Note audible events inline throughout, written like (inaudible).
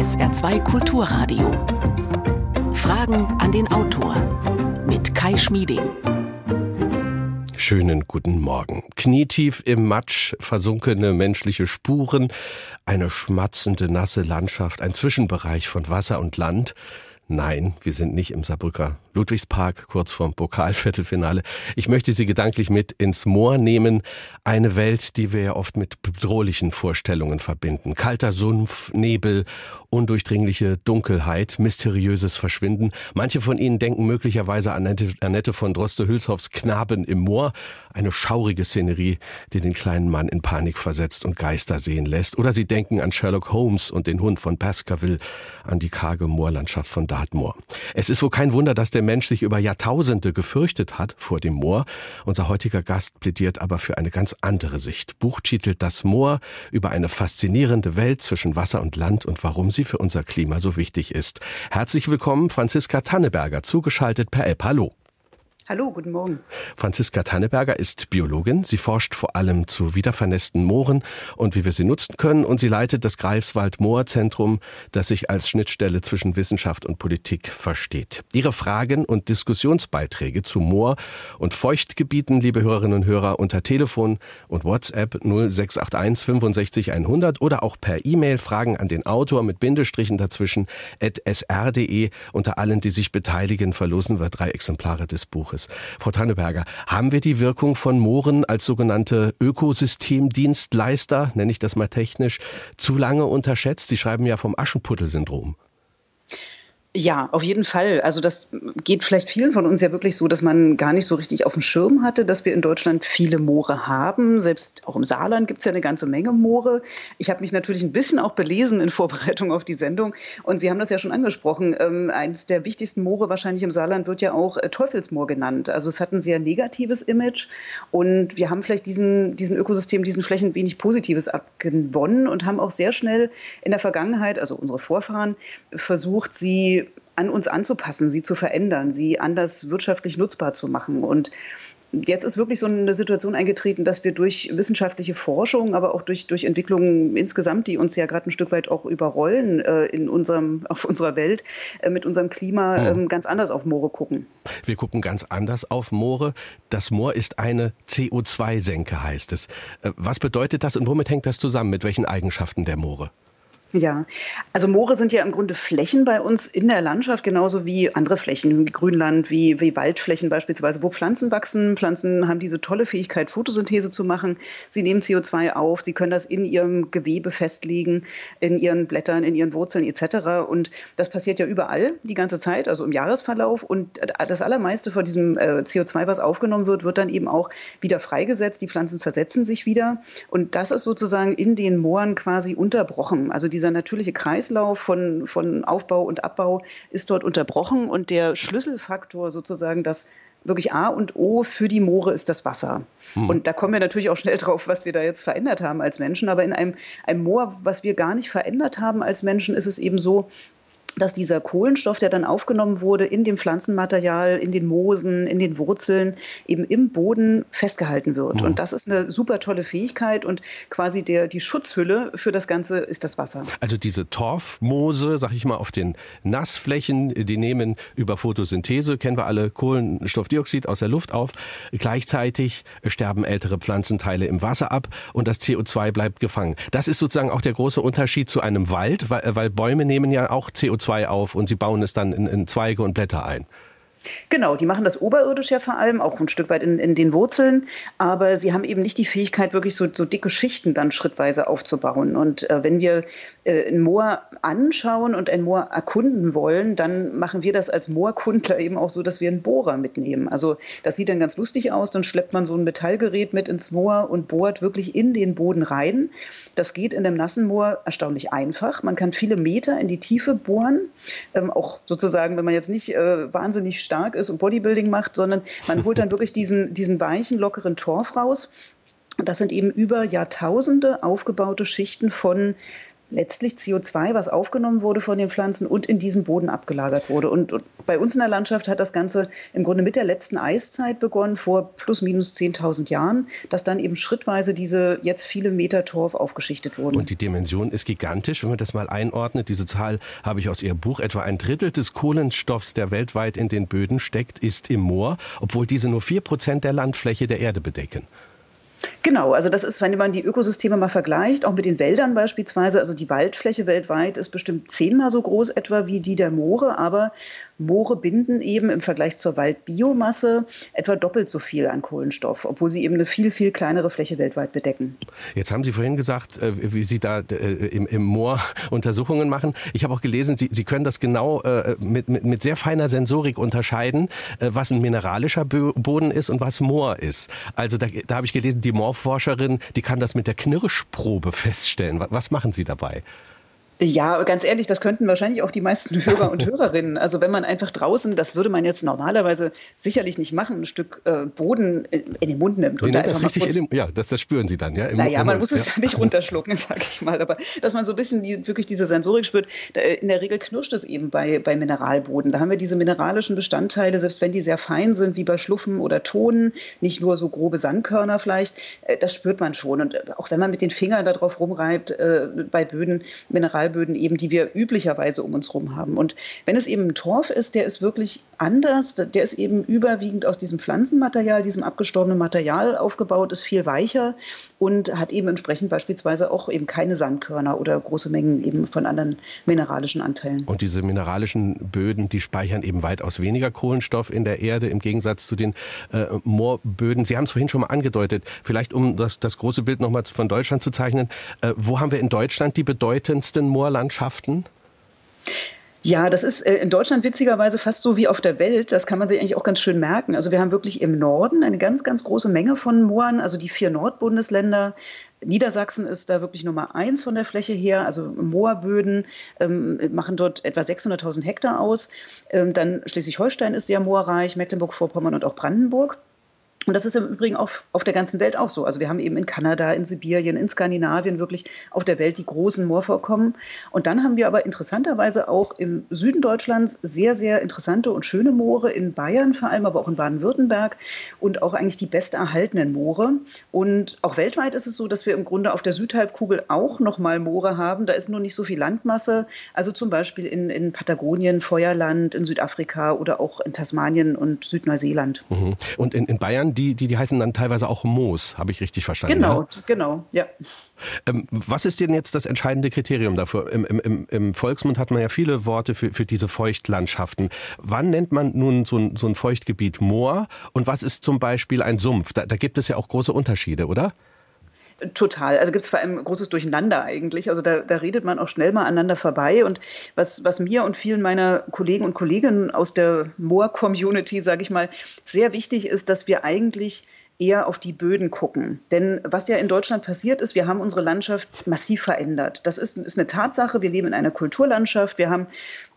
SR2 Kulturradio. Fragen an den Autor mit Kai Schmieding. Schönen guten Morgen. Knietief im Matsch versunkene menschliche Spuren, eine schmatzende nasse Landschaft, ein Zwischenbereich von Wasser und Land. Nein, wir sind nicht im Saarbrücker Ludwigspark, kurz vorm Pokalviertelfinale. Ich möchte Sie gedanklich mit ins Moor nehmen. Eine Welt, die wir ja oft mit bedrohlichen Vorstellungen verbinden. Kalter Sumpf, Nebel, undurchdringliche Dunkelheit, mysteriöses Verschwinden. Manche von Ihnen denken möglicherweise an Annette von Droste-Hülshoffs Knaben im Moor. Eine schaurige Szenerie, die den kleinen Mann in Panik versetzt und Geister sehen lässt. Oder Sie denken an Sherlock Holmes und den Hund von Baskerville, an die karge Moorlandschaft von Dartmoor. Es ist wohl kein Wunder, dass der Mensch sich über Jahrtausende gefürchtet hat vor dem Moor. Unser heutiger Gast plädiert aber für eine ganz andere Sicht. Buchtitel Das Moor über eine faszinierende Welt zwischen Wasser und Land und warum sie für unser Klima so wichtig ist. Herzlich willkommen, Franziska Tanneberger, zugeschaltet per App. Hallo. Hallo, guten Morgen. Franziska Tanneberger ist Biologin. Sie forscht vor allem zu wiedervernässten Mooren und wie wir sie nutzen können. Und sie leitet das Greifswald-Moor-Zentrum, das sich als Schnittstelle zwischen Wissenschaft und Politik versteht. Ihre Fragen und Diskussionsbeiträge zu Moor- und Feuchtgebieten, liebe Hörerinnen und Hörer, unter Telefon und WhatsApp 0681 65 100 oder auch per E-Mail Fragen an den Autor mit Bindestrichen dazwischen at sr.de. Unter allen, die sich beteiligen, verlosen wir drei Exemplare des Buches. Jahres. Frau Tanneberger, haben wir die Wirkung von Mooren als sogenannte Ökosystemdienstleister, nenne ich das mal technisch, zu lange unterschätzt? Sie schreiben ja vom Aschenputtel-Syndrom. Ja, auf jeden Fall. Also das geht vielleicht vielen von uns ja wirklich so, dass man gar nicht so richtig auf dem Schirm hatte, dass wir in Deutschland viele Moore haben. Selbst auch im Saarland gibt es ja eine ganze Menge Moore. Ich habe mich natürlich ein bisschen auch belesen in Vorbereitung auf die Sendung. Und Sie haben das ja schon angesprochen. Ähm, eines der wichtigsten Moore wahrscheinlich im Saarland wird ja auch äh, Teufelsmoor genannt. Also es hat ein sehr negatives Image. Und wir haben vielleicht diesen, diesen Ökosystem, diesen Flächen wenig Positives abgewonnen und haben auch sehr schnell in der Vergangenheit, also unsere Vorfahren, versucht, sie an uns anzupassen, sie zu verändern, sie anders wirtschaftlich nutzbar zu machen. Und jetzt ist wirklich so eine Situation eingetreten, dass wir durch wissenschaftliche Forschung, aber auch durch, durch Entwicklungen insgesamt, die uns ja gerade ein Stück weit auch überrollen äh, in unserem, (laughs) auf unserer Welt, äh, mit unserem Klima hm. äh, ganz anders auf Moore gucken. Wir gucken ganz anders auf Moore. Das Moor ist eine CO2-Senke, heißt es. Äh, was bedeutet das und womit hängt das zusammen? Mit welchen Eigenschaften der Moore? Ja, also Moore sind ja im Grunde Flächen bei uns in der Landschaft, genauso wie andere Flächen, wie Grünland, wie, wie Waldflächen beispielsweise, wo Pflanzen wachsen. Pflanzen haben diese tolle Fähigkeit, Photosynthese zu machen. Sie nehmen CO2 auf, sie können das in ihrem Gewebe festlegen, in ihren Blättern, in ihren Wurzeln etc. Und das passiert ja überall die ganze Zeit, also im Jahresverlauf. Und das allermeiste von diesem äh, CO2, was aufgenommen wird, wird dann eben auch wieder freigesetzt. Die Pflanzen zersetzen sich wieder. Und das ist sozusagen in den Mooren quasi unterbrochen. Also die dieser natürliche Kreislauf von, von Aufbau und Abbau ist dort unterbrochen und der Schlüsselfaktor sozusagen, das wirklich A und O für die Moore ist das Wasser. Hm. Und da kommen wir natürlich auch schnell drauf, was wir da jetzt verändert haben als Menschen. Aber in einem, einem Moor, was wir gar nicht verändert haben als Menschen, ist es eben so, dass dieser Kohlenstoff, der dann aufgenommen wurde in dem Pflanzenmaterial, in den Moosen, in den Wurzeln, eben im Boden festgehalten wird. Mhm. Und das ist eine super tolle Fähigkeit und quasi der, die Schutzhülle für das Ganze ist das Wasser. Also diese Torfmoose, sag ich mal, auf den Nassflächen, die nehmen über Photosynthese, kennen wir alle, Kohlenstoffdioxid aus der Luft auf. Gleichzeitig sterben ältere Pflanzenteile im Wasser ab und das CO2 bleibt gefangen. Das ist sozusagen auch der große Unterschied zu einem Wald, weil, weil Bäume nehmen ja auch CO2 CO2 auf und sie bauen es dann in, in Zweige und Blätter ein. Genau, die machen das oberirdisch ja vor allem, auch ein Stück weit in, in den Wurzeln, aber sie haben eben nicht die Fähigkeit, wirklich so, so dicke Schichten dann schrittweise aufzubauen. Und äh, wenn wir äh, ein Moor anschauen und ein Moor erkunden wollen, dann machen wir das als Moorkundler eben auch so, dass wir einen Bohrer mitnehmen. Also das sieht dann ganz lustig aus, dann schleppt man so ein Metallgerät mit ins Moor und bohrt wirklich in den Boden rein. Das geht in dem nassen Moor erstaunlich einfach. Man kann viele Meter in die Tiefe bohren, ähm, auch sozusagen, wenn man jetzt nicht äh, wahnsinnig stark ist und Bodybuilding macht, sondern man holt dann wirklich diesen, diesen weichen, lockeren Torf raus. Und das sind eben über Jahrtausende aufgebaute Schichten von letztlich CO2, was aufgenommen wurde von den Pflanzen und in diesem Boden abgelagert wurde. Und, und, bei uns in der Landschaft hat das Ganze im Grunde mit der letzten Eiszeit begonnen, vor plus minus 10.000 Jahren, dass dann eben schrittweise diese jetzt viele Meter Torf aufgeschichtet wurden. Und die Dimension ist gigantisch, wenn man das mal einordnet. Diese Zahl habe ich aus Ihrem Buch. Etwa ein Drittel des Kohlenstoffs, der weltweit in den Böden steckt, ist im Moor, obwohl diese nur vier Prozent der Landfläche der Erde bedecken. Genau, also das ist, wenn man die Ökosysteme mal vergleicht, auch mit den Wäldern beispielsweise, also die Waldfläche weltweit ist bestimmt zehnmal so groß etwa wie die der Moore, aber Moore binden eben im Vergleich zur Waldbiomasse etwa doppelt so viel an Kohlenstoff, obwohl sie eben eine viel, viel kleinere Fläche weltweit bedecken. Jetzt haben Sie vorhin gesagt, äh, wie Sie da äh, im, Moor (laughs) Untersuchungen machen. Ich habe auch gelesen, Sie, Sie können das genau äh, mit, mit, mit sehr feiner Sensorik unterscheiden, was ein mineralischer Boden ist und was Moor ist. Also da, da habe ich gelesen, die Moorforscherin, die kann das mit der Knirschprobe feststellen. Was machen Sie dabei? Ja, ganz ehrlich, das könnten wahrscheinlich auch die meisten (laughs) Hörer und Hörerinnen. Also wenn man einfach draußen, das würde man jetzt normalerweise sicherlich nicht machen, ein Stück äh, Boden in den Mund nimmt. Da das richtig in den, ja, das, das spüren Sie dann, ja? Im, naja, man muss es ja nicht (laughs) runterschlucken, sage ich mal. Aber dass man so ein bisschen die, wirklich diese Sensorik spürt, da, in der Regel knirscht es eben bei, bei Mineralboden. Da haben wir diese mineralischen Bestandteile, selbst wenn die sehr fein sind, wie bei Schluffen oder Tonen, nicht nur so grobe Sandkörner vielleicht, äh, das spürt man schon. Und äh, auch wenn man mit den Fingern darauf rumreibt, äh, bei Böden, Mineralböden, Mineralböden eben, die wir üblicherweise um uns herum haben. Und wenn es eben ein Torf ist, der ist wirklich anders, der ist eben überwiegend aus diesem Pflanzenmaterial, diesem abgestorbenen Material aufgebaut, ist viel weicher und hat eben entsprechend beispielsweise auch eben keine Sandkörner oder große Mengen eben von anderen mineralischen Anteilen. Und diese mineralischen Böden, die speichern eben weitaus weniger Kohlenstoff in der Erde im Gegensatz zu den äh, Moorböden. Sie haben es vorhin schon mal angedeutet, vielleicht um das, das große Bild nochmal von Deutschland zu zeichnen. Äh, wo haben wir in Deutschland die bedeutendsten Moor Moorlandschaften? Ja, das ist äh, in Deutschland witzigerweise fast so wie auf der Welt. Das kann man sich eigentlich auch ganz schön merken. Also wir haben wirklich im Norden eine ganz, ganz große Menge von Mooren, also die vier Nordbundesländer. Niedersachsen ist da wirklich Nummer eins von der Fläche her. Also Moorböden ähm, machen dort etwa 600.000 Hektar aus. Ähm, dann Schleswig-Holstein ist sehr moorreich, Mecklenburg-Vorpommern und auch Brandenburg. Und das ist im Übrigen auch auf der ganzen Welt auch so. Also wir haben eben in Kanada, in Sibirien, in Skandinavien wirklich auf der Welt die großen Moorvorkommen. Und dann haben wir aber interessanterweise auch im Süden Deutschlands sehr, sehr interessante und schöne Moore, in Bayern vor allem, aber auch in Baden-Württemberg und auch eigentlich die besterhaltenen Moore. Und auch weltweit ist es so, dass wir im Grunde auf der Südhalbkugel auch nochmal Moore haben. Da ist nur nicht so viel Landmasse. Also zum Beispiel in, in Patagonien, Feuerland, in Südafrika oder auch in Tasmanien und Südneuseeland. Mhm. Und in, in Bayern die, die, die heißen dann teilweise auch Moos, habe ich richtig verstanden. Genau, ja? genau, ja. Ähm, was ist denn jetzt das entscheidende Kriterium dafür? Im, im, Im, Volksmund hat man ja viele Worte für, für diese Feuchtlandschaften. Wann nennt man nun so ein, so ein Feuchtgebiet Moor und was ist zum Beispiel ein Sumpf? Da, da gibt es ja auch große Unterschiede, oder? Total. Also gibt es vor allem großes Durcheinander eigentlich. Also da, da redet man auch schnell mal aneinander vorbei. Und was, was mir und vielen meiner Kollegen und Kolleginnen aus der Moor-Community, sage ich mal, sehr wichtig ist, dass wir eigentlich eher auf die Böden gucken. Denn was ja in Deutschland passiert ist, wir haben unsere Landschaft massiv verändert. Das ist, ist eine Tatsache. Wir leben in einer Kulturlandschaft. Wir haben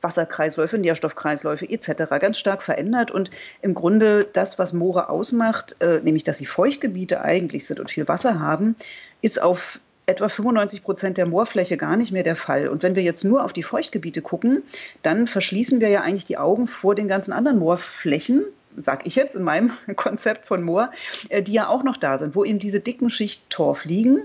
Wasserkreisläufe, Nährstoffkreisläufe etc. ganz stark verändert. Und im Grunde das, was Moore ausmacht, äh, nämlich dass sie Feuchtgebiete eigentlich sind und viel Wasser haben, ist auf etwa 95 Prozent der Moorfläche gar nicht mehr der Fall. Und wenn wir jetzt nur auf die Feuchtgebiete gucken, dann verschließen wir ja eigentlich die Augen vor den ganzen anderen Moorflächen, sag ich jetzt in meinem (laughs) Konzept von Moor, äh, die ja auch noch da sind, wo eben diese dicken Schicht Torf liegen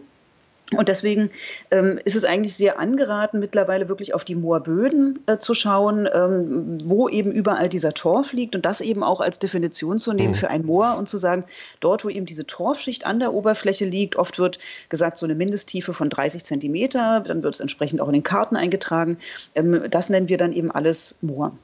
und deswegen ähm, ist es eigentlich sehr angeraten, mittlerweile wirklich auf die Moorböden äh, zu schauen, ähm, wo eben überall dieser Torf liegt und das eben auch als Definition zu nehmen mhm. für ein Moor und zu sagen, dort, wo eben diese Torfschicht an der Oberfläche liegt, oft wird gesagt, so eine Mindesttiefe von 30 Zentimeter, dann wird es entsprechend auch in den Karten eingetragen. Ähm, das nennen wir dann eben alles Moor.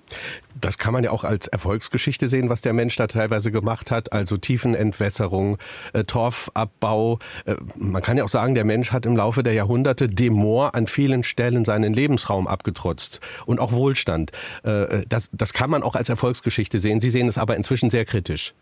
Das kann man ja auch als Erfolgsgeschichte sehen, was der Mensch da teilweise gemacht hat, also Tiefenentwässerung, äh, Torfabbau. Äh, man kann ja auch sagen, der Mensch hat im Laufe der Jahrhunderte dem Moor an vielen Stellen seinen Lebensraum abgetrotzt und auch Wohlstand. Äh, das, das kann man auch als Erfolgsgeschichte sehen. Sie sehen es aber inzwischen sehr kritisch.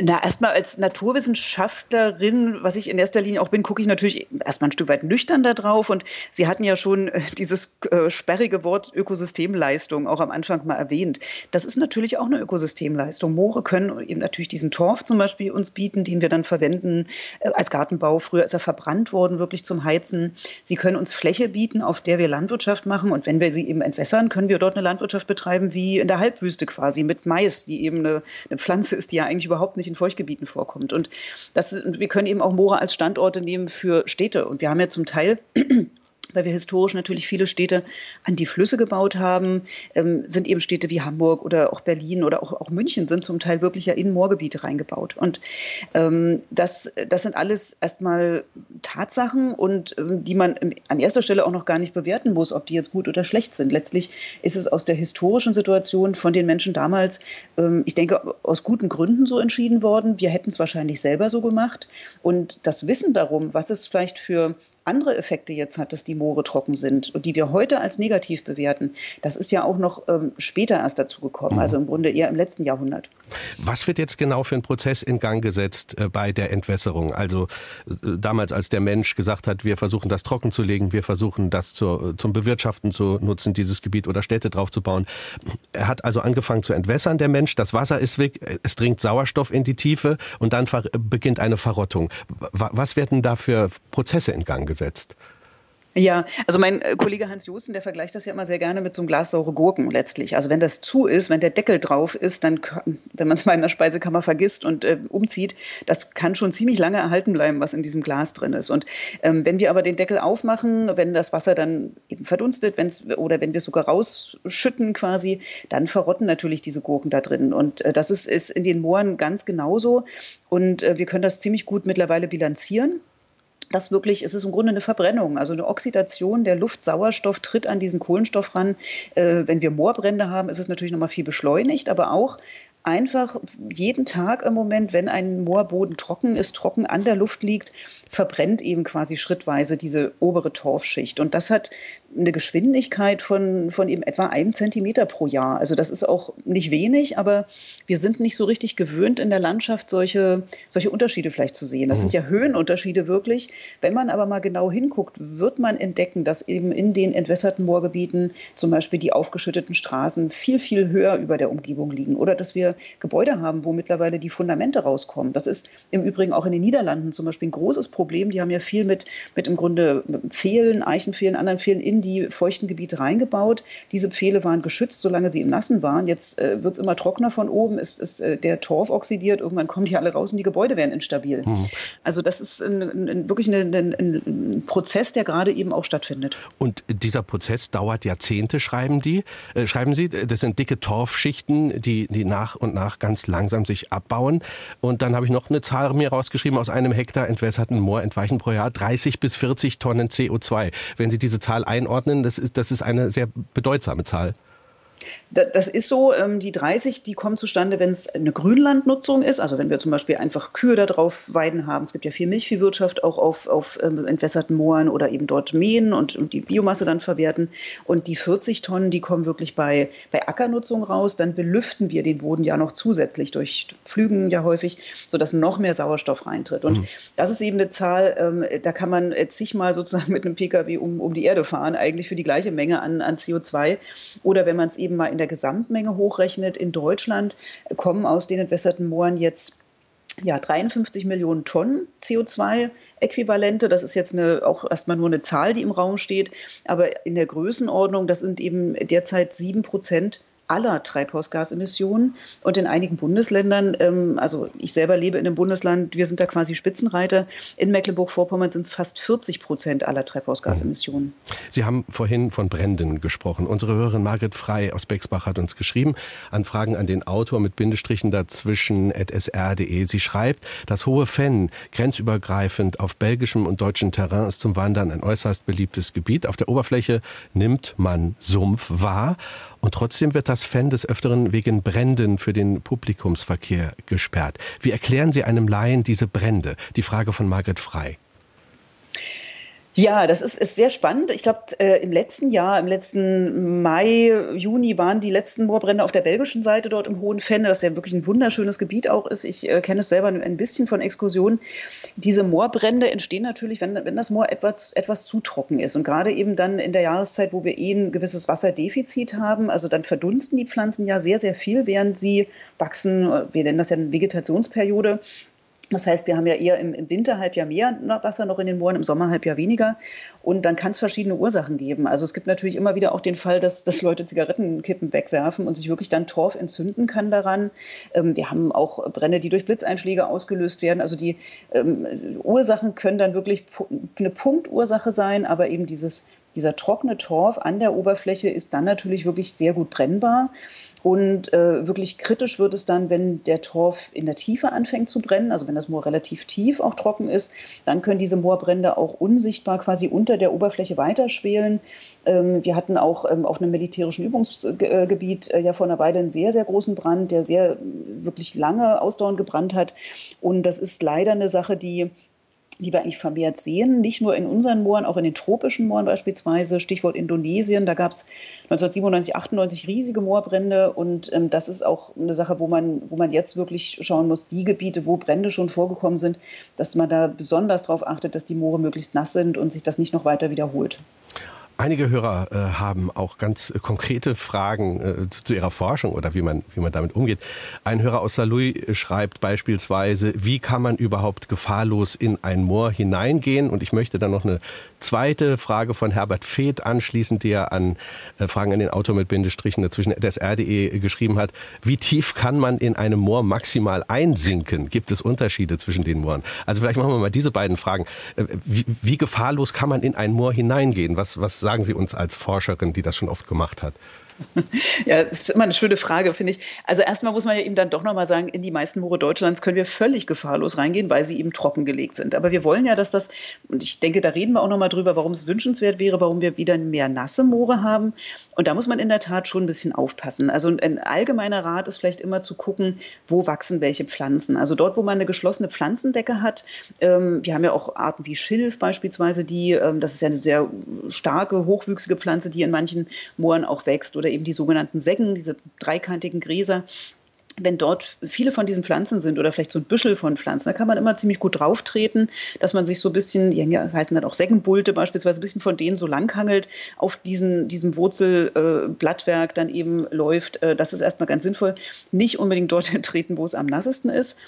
Na, erstmal als Naturwissenschaftlerin, was ich in erster Linie auch bin, gucke ich natürlich erstmal ein Stück weit nüchtern da drauf. Und Sie hatten ja schon äh, dieses äh, sperrige Wort Ökosystemleistung auch am Anfang mal erwähnt. Das ist natürlich auch eine Ökosystemleistung. Moore können eben natürlich diesen Torf zum Beispiel uns bieten, den wir dann verwenden äh, als Gartenbau. Früher ist er verbrannt worden, wirklich zum Heizen. Sie können uns Fläche bieten, auf der wir Landwirtschaft machen. Und wenn wir sie eben entwässern, können wir dort eine Landwirtschaft betreiben wie in der Halbwüste quasi mit Mais, die eben eine, eine Pflanze ist, die ja eigentlich überhaupt nicht nicht in Feuchtgebieten vorkommt. Und das, wir können eben auch Moore als Standorte nehmen für Städte. Und wir haben ja zum Teil weil wir historisch natürlich viele Städte an die Flüsse gebaut haben, ähm, sind eben Städte wie Hamburg oder auch Berlin oder auch, auch München sind zum Teil wirklich ja in Moorgebiete reingebaut. Und ähm, das, das sind alles erstmal Tatsachen und ähm, die man an erster Stelle auch noch gar nicht bewerten muss, ob die jetzt gut oder schlecht sind. Letztlich ist es aus der historischen Situation von den Menschen damals, ähm, ich denke, aus guten Gründen so entschieden worden. Wir hätten es wahrscheinlich selber so gemacht. Und das Wissen darum, was es vielleicht für andere Effekte jetzt hat, dass die Moore trocken sind und die wir heute als negativ bewerten, das ist ja auch noch ähm, später erst dazu gekommen, also im Grunde eher im letzten Jahrhundert. Was wird jetzt genau für ein Prozess in Gang gesetzt äh, bei der Entwässerung? Also äh, damals, als der Mensch gesagt hat, wir versuchen das trocken zu legen, wir versuchen das zur, zum Bewirtschaften zu nutzen, dieses Gebiet oder Städte drauf zu bauen. Er hat also angefangen zu entwässern, der Mensch. Das Wasser ist weg, es dringt Sauerstoff in die Tiefe und dann beginnt eine Verrottung. Was werden da für Prozesse in Gang gesetzt? Ja, also mein äh, Kollege Hans Josten, der vergleicht das ja immer sehr gerne mit so einem Glas saure Gurken letztlich. Also wenn das zu ist, wenn der Deckel drauf ist, dann, wenn man es (laughs) mal in der Speisekammer vergisst und äh, umzieht, das kann schon ziemlich lange erhalten bleiben, was in diesem Glas drin ist. Und ähm, wenn wir aber den Deckel aufmachen, wenn das Wasser dann eben verdunstet, wenn's, oder wenn wir es sogar rausschütten quasi, dann verrotten natürlich diese Gurken da drin. Und äh, das ist, ist in den Mooren ganz genauso. Und äh, wir können das ziemlich gut mittlerweile bilanzieren das wirklich, es ist im Grunde eine Verbrennung, also eine Oxidation. Der Luftsauerstoff tritt an diesen Kohlenstoff ran. Äh, wenn wir Moorbrände haben, ist es natürlich nochmal viel beschleunigt, aber auch einfach jeden Tag im Moment, wenn ein Moorboden trocken ist, trocken an der Luft liegt, verbrennt eben quasi schrittweise diese obere Torfschicht. Und das hat eine Geschwindigkeit von, von eben etwa einem Zentimeter pro Jahr. Also das ist auch nicht wenig, aber wir sind nicht so richtig gewöhnt in der Landschaft, solche, solche Unterschiede vielleicht zu sehen. Das sind mhm. ja Höhenunterschiede wirklich. Wenn man aber mal genau hinguckt, wird man entdecken, dass eben in den entwässerten Moorgebieten zum Beispiel die aufgeschütteten Straßen viel, viel höher über der Umgebung liegen oder dass wir Gebäude haben, wo mittlerweile die Fundamente rauskommen. Das ist im Übrigen auch in den Niederlanden zum Beispiel ein großes Problem. Die haben ja viel mit, mit im Grunde Pfählen, Eichenpfählen, anderen Pfählen in die feuchten Gebiete reingebaut. Diese Pfähle waren geschützt, solange sie im Nassen waren. Jetzt äh, wird es immer trockener von oben, ist, ist äh, der Torf oxidiert, irgendwann kommen die alle raus und die Gebäude werden instabil. Mhm. Also das ist ein, ein, wirklich ein, ein, Prozess, der gerade eben auch stattfindet. Und dieser Prozess dauert Jahrzehnte, schreiben die, äh, schreiben Sie. Das sind dicke Torfschichten, die, die nach und nach ganz langsam sich abbauen. Und dann habe ich noch eine Zahl mir rausgeschrieben, aus einem Hektar entwässerten Moor entweichen pro Jahr 30 bis 40 Tonnen CO2. Wenn Sie diese Zahl einordnen, das ist, das ist eine sehr bedeutsame Zahl. Das ist so, ähm, die 30, die kommen zustande, wenn es eine Grünlandnutzung ist, also wenn wir zum Beispiel einfach Kühe da drauf weiden haben. Es gibt ja viel Milchviehwirtschaft auch auf, auf ähm, entwässerten Mooren oder eben dort mähen und, und die Biomasse dann verwerten. Und die 40 Tonnen, die kommen wirklich bei, bei Ackernutzung raus. Dann belüften wir den Boden ja noch zusätzlich durch Pflügen ja häufig, sodass noch mehr Sauerstoff reintritt. Und mhm. das ist eben eine Zahl, ähm, da kann man zigmal sozusagen mit einem Pkw um, um die Erde fahren, eigentlich für die gleiche Menge an, an CO2. Oder wenn man es eben eben mal in der Gesamtmenge hochrechnet, in Deutschland kommen aus den entwässerten Mooren jetzt ja, 53 Millionen Tonnen CO2-Äquivalente. Das ist jetzt eine, auch erstmal nur eine Zahl, die im Raum steht. Aber in der Größenordnung, das sind eben derzeit sieben Prozent aller Treibhausgasemissionen. Und in einigen Bundesländern, ähm, also ich selber lebe in einem Bundesland, wir sind da quasi Spitzenreiter. In Mecklenburg-Vorpommern sind es fast 40 Prozent aller Treibhausgasemissionen. Sie haben vorhin von Bränden gesprochen. Unsere Hörerin Margret Frei aus Bexbach hat uns geschrieben, Anfragen an den Autor mit Bindestrichen dazwischen sr.de. Sie schreibt, das hohe Fenn, grenzübergreifend auf belgischem und deutschem Terrain, ist zum Wandern ein äußerst beliebtes Gebiet. Auf der Oberfläche nimmt man Sumpf wahr und trotzdem wird das Fan des Öfteren wegen Bränden für den Publikumsverkehr gesperrt. Wie erklären Sie einem Laien diese Brände? Die Frage von Margret Frei. Ja, das ist, ist sehr spannend. Ich glaube, äh, im letzten Jahr, im letzten Mai, Juni waren die letzten Moorbrände auf der belgischen Seite dort im Hohen Fenne, das ja wirklich ein wunderschönes Gebiet auch ist. Ich äh, kenne es selber ein bisschen von Exkursionen. Diese Moorbrände entstehen natürlich, wenn, wenn das Moor etwas, etwas zu trocken ist. Und gerade eben dann in der Jahreszeit, wo wir eh ein gewisses Wasserdefizit haben, also dann verdunsten die Pflanzen ja sehr, sehr viel, während sie wachsen. Wir nennen das ja eine Vegetationsperiode. Das heißt, wir haben ja eher im, im Winterhalbjahr mehr Wasser noch in den Mooren, im Sommerhalbjahr weniger. Und dann kann es verschiedene Ursachen geben. Also es gibt natürlich immer wieder auch den Fall, dass, dass Leute Zigarettenkippen wegwerfen und sich wirklich dann Torf entzünden kann daran. Ähm, wir haben auch Brände, die durch Blitzeinschläge ausgelöst werden. Also die ähm, Ursachen können dann wirklich eine Punktursache sein, aber eben dieses dieser trockene Torf an der Oberfläche ist dann natürlich wirklich sehr gut brennbar. Und äh, wirklich kritisch wird es dann, wenn der Torf in der Tiefe anfängt zu brennen, also wenn das Moor relativ tief auch trocken ist, dann können diese Moorbrände auch unsichtbar quasi unter der Oberfläche weiterschwelen. Ähm, wir hatten auch ähm, auf einem militärischen Übungsgebiet äh, ja vor einer Weile einen sehr, sehr großen Brand, der sehr wirklich lange ausdauernd gebrannt hat. Und das ist leider eine Sache, die die wir eigentlich vermehrt sehen, nicht nur in unseren Mooren, auch in den tropischen Mooren beispielsweise, Stichwort Indonesien, da gab es 1997, 98 riesige Moorbrände und ähm, das ist auch eine Sache, wo man, wo man jetzt wirklich schauen muss, die Gebiete, wo Brände schon vorgekommen sind, dass man da besonders darauf achtet, dass die Moore möglichst nass sind und sich das nicht noch weiter wiederholt. Einige Hörer äh, haben auch ganz äh, konkrete Fragen äh, zu, zu, ihrer Forschung oder wie man, wie man damit umgeht. Ein Hörer aus Saarlouis schreibt beispielsweise, wie kann man überhaupt gefahrlos in ein Moor hineingehen? Und ich möchte dann noch eine zweite Frage von Herbert Feeth anschließen, der an äh, Fragen an den Autor mit Bindestrichen dazwischen das RDE geschrieben hat. Wie tief kann man in einem Moor maximal einsinken? Gibt es Unterschiede zwischen den Mooren? Also vielleicht machen wir mal diese beiden Fragen. Äh, wie, wie gefahrlos kann man in ein Moor hineingehen? Was, was sagen Sie uns als Forscherin, die das schon oft gemacht hat? (laughs) Ja, das ist immer eine schöne Frage, finde ich. Also erstmal muss man ja eben dann doch nochmal sagen, in die meisten Moore Deutschlands können wir völlig gefahrlos reingehen, weil sie eben trockengelegt sind. Aber wir wollen ja, dass das, und ich denke, da reden wir auch nochmal drüber, warum es wünschenswert wäre, warum wir wieder mehr nasse Moore haben. Und da muss man in der Tat schon ein bisschen aufpassen. Also ein allgemeiner Rat ist vielleicht immer zu gucken, wo wachsen welche Pflanzen. Also dort, wo man eine geschlossene Pflanzendecke hat, ähm, wir haben ja auch Arten wie Schilf beispielsweise, die, ähm, das ist ja eine sehr starke, hochwüchsige Pflanze, die in manchen Mooren auch wächst oder eben die sogenannten Seggen, diese dreikantigen Gräser wenn dort viele von diesen Pflanzen sind oder vielleicht so ein Büschel von Pflanzen, da kann man immer ziemlich gut drauf treten, dass man sich so ein bisschen, die heißen dann auch Seggenbulte beispielsweise, ein bisschen von denen so langhangelt, auf diesen, diesem Wurzelblattwerk äh, dann eben läuft. Äh, das ist erstmal ganz sinnvoll. Nicht unbedingt dorthin (laughs) treten, wo es am nassesten ist.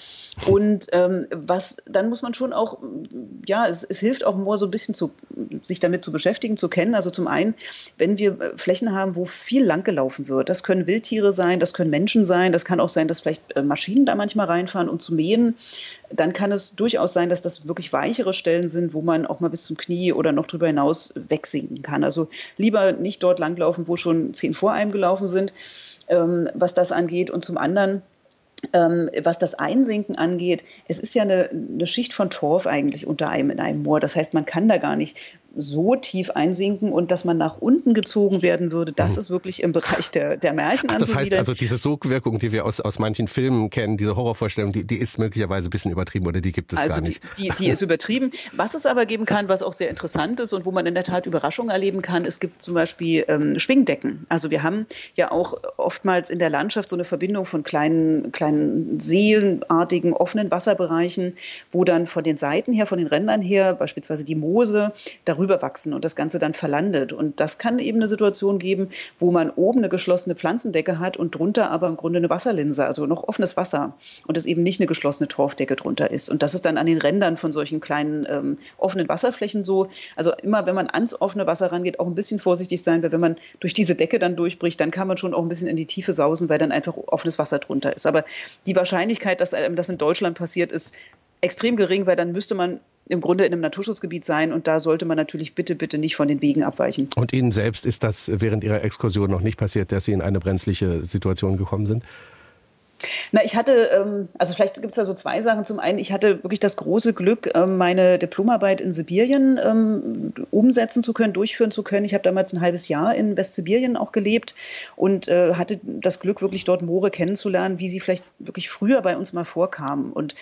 Und ähm, was, dann muss man schon auch, ja, es, es hilft auch Moor so ein bisschen zu, sich damit zu beschäftigen, zu kennen. Also zum einen, wenn wir Flächen haben, wo viel langgelaufen wird, das können Wildtiere sein, das können Menschen sein, das kann auch sein, dass vielleicht äh, Maschinen da manchmal reinfahren, um zu mähen. Dann kann es durchaus sein, dass das wirklich weichere Stellen sind, wo man auch mal bis zum Knie oder noch drüber hinaus wegsinken kann. Also lieber nicht dort langlaufen, wo schon zehn vor einem gelaufen sind, ähm, was das angeht. Und zum anderen, ähm, was das Einsinken angeht, es ist ja eine, eine, Schicht von Torf eigentlich unter einem in einem Moor. Das heißt, man kann da gar nicht so tief einsinken und dass man nach unten gezogen werden würde, das mhm. ist wirklich im Bereich der, der Märchen Ach, Das heißt also, diese Sogwirkung, die wir aus, aus manchen Filmen kennen, diese Horrorvorstellung, die, die ist möglicherweise ein bisschen übertrieben oder die gibt es also gar nicht. Die, die, die ist (laughs) übertrieben. Was es aber geben kann, was auch sehr interessant ist und wo man in der Tat Überraschungen erleben kann, es gibt zum Beispiel ähm, Schwingdecken. Also wir haben ja auch oftmals in der Landschaft so eine Verbindung von kleinen, kleinen seelenartigen, offenen Wasserbereichen, wo dann von den Seiten her, von den Rändern her, beispielsweise die Moose, darüber rüberwachsen und das Ganze dann verlandet. Und das kann eben eine Situation geben, wo man oben eine geschlossene Pflanzendecke hat und drunter aber im Grunde eine Wasserlinse, also noch offenes Wasser und es eben nicht eine geschlossene Torfdecke drunter ist. Und das ist dann an den Rändern von solchen kleinen ähm, offenen Wasserflächen so. Also immer, wenn man ans offene Wasser rangeht, auch ein bisschen vorsichtig sein, weil wenn man durch diese Decke dann durchbricht, dann kann man schon auch ein bisschen in die Tiefe sausen, weil dann einfach offenes Wasser drunter ist. Aber die Wahrscheinlichkeit, dass das in Deutschland passiert, ist extrem gering, weil dann müsste man im Grunde in einem Naturschutzgebiet sein und da sollte man natürlich bitte, bitte nicht von den Wegen abweichen. Und Ihnen selbst ist das während Ihrer Exkursion noch nicht passiert, dass Sie in eine brenzliche Situation gekommen sind? Na, ich hatte, ähm, also vielleicht gibt es da so zwei Sachen. Zum einen, ich hatte wirklich das große Glück, ähm, meine Diplomarbeit in Sibirien ähm, umsetzen zu können, durchführen zu können. Ich habe damals ein halbes Jahr in Westsibirien auch gelebt und äh, hatte das Glück, wirklich dort Moore kennenzulernen, wie sie vielleicht wirklich früher bei uns mal vorkamen. Und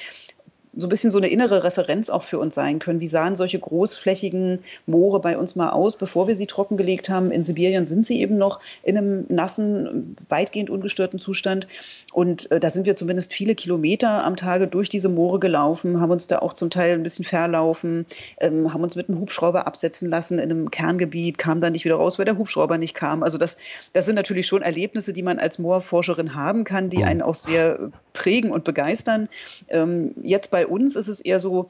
so ein bisschen so eine innere Referenz auch für uns sein können. Wie sahen solche großflächigen Moore bei uns mal aus, bevor wir sie trockengelegt haben? In Sibirien sind sie eben noch in einem nassen, weitgehend ungestörten Zustand. Und äh, da sind wir zumindest viele Kilometer am Tage durch diese Moore gelaufen, haben uns da auch zum Teil ein bisschen verlaufen, ähm, haben uns mit einem Hubschrauber absetzen lassen in einem Kerngebiet, kam dann nicht wieder raus, weil der Hubschrauber nicht kam. Also das, das sind natürlich schon Erlebnisse, die man als Moorforscherin haben kann, die einen auch sehr prägen und begeistern. Ähm, jetzt bei uns ist es eher so,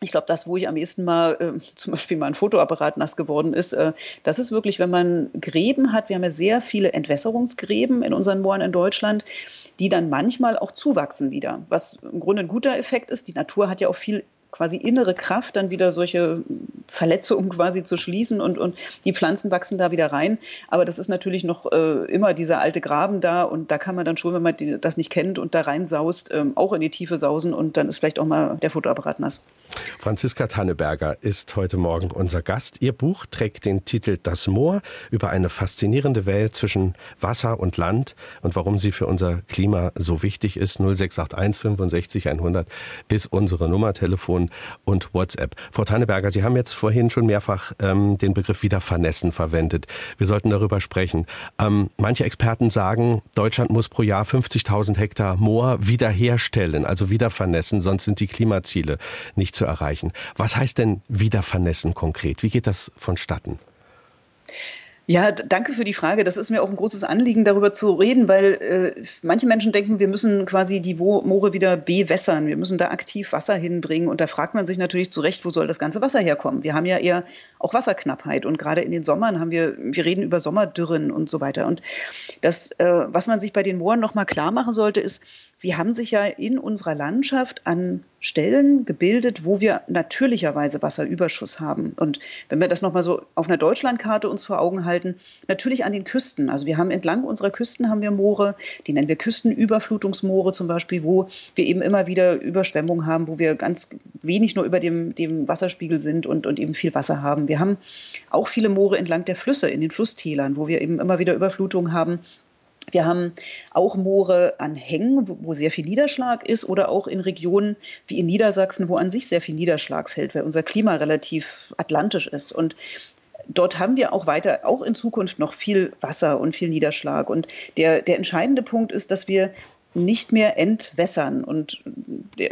ich glaube, das, wo ich am ehesten mal äh, (laughs) zum Beispiel mal ein Fotoapparat nass geworden ist, äh, das ist wirklich, wenn man Gräben hat, wir haben ja sehr viele Entwässerungsgräben in unseren Mooren in Deutschland, die dann manchmal auch zuwachsen wieder, was im Grunde ein guter Effekt ist. Die Natur hat ja auch viel quasi innere Kraft, dann wieder solche Verletzungen quasi zu schließen und, und die Pflanzen wachsen da wieder rein. Aber das ist natürlich noch äh, immer dieser alte Graben da und da kann man dann schon, wenn man die, das nicht kennt und da reinsaust, ähm, auch in die Tiefe sausen und dann ist vielleicht auch mal der Fotoapparat nass. Franziska Tanneberger ist heute Morgen unser Gast. Ihr Buch trägt den Titel Das Moor über eine faszinierende Welt zwischen Wasser und Land und warum sie für unser Klima so wichtig ist. 0681 65 100 ist unsere Nummer, Telefon und WhatsApp. Frau Tanneberger, Sie haben jetzt vorhin schon mehrfach ähm, den Begriff Wiedervernässen verwendet. Wir sollten darüber sprechen. Ähm, manche Experten sagen, Deutschland muss pro Jahr 50.000 Hektar Moor wiederherstellen, also wiedervernässen, sonst sind die Klimaziele nicht zu erreichen. Was heißt denn Wiedervernässen konkret? Wie geht das vonstatten? Ja, danke für die Frage. Das ist mir auch ein großes Anliegen, darüber zu reden, weil äh, manche Menschen denken, wir müssen quasi die Moore wieder bewässern. Wir müssen da aktiv Wasser hinbringen. Und da fragt man sich natürlich zu Recht, wo soll das ganze Wasser herkommen? Wir haben ja eher auch Wasserknappheit. Und gerade in den Sommern haben wir, wir reden über Sommerdürren und so weiter. Und das, äh, was man sich bei den Mooren nochmal klar machen sollte, ist, sie haben sich ja in unserer Landschaft an Stellen gebildet, wo wir natürlicherweise Wasserüberschuss haben. Und wenn wir das nochmal so auf einer Deutschlandkarte uns vor Augen halten, natürlich an den Küsten. Also wir haben entlang unserer Küsten haben wir Moore, die nennen wir Küstenüberflutungsmoore zum Beispiel, wo wir eben immer wieder Überschwemmungen haben, wo wir ganz wenig nur über dem, dem Wasserspiegel sind und, und eben viel Wasser haben. Wir haben auch viele Moore entlang der Flüsse, in den Flusstälern, wo wir eben immer wieder Überflutungen haben wir haben auch Moore an Hängen, wo sehr viel Niederschlag ist, oder auch in Regionen wie in Niedersachsen, wo an sich sehr viel Niederschlag fällt, weil unser Klima relativ atlantisch ist. Und dort haben wir auch weiter, auch in Zukunft noch viel Wasser und viel Niederschlag. Und der, der entscheidende Punkt ist, dass wir nicht mehr entwässern. Und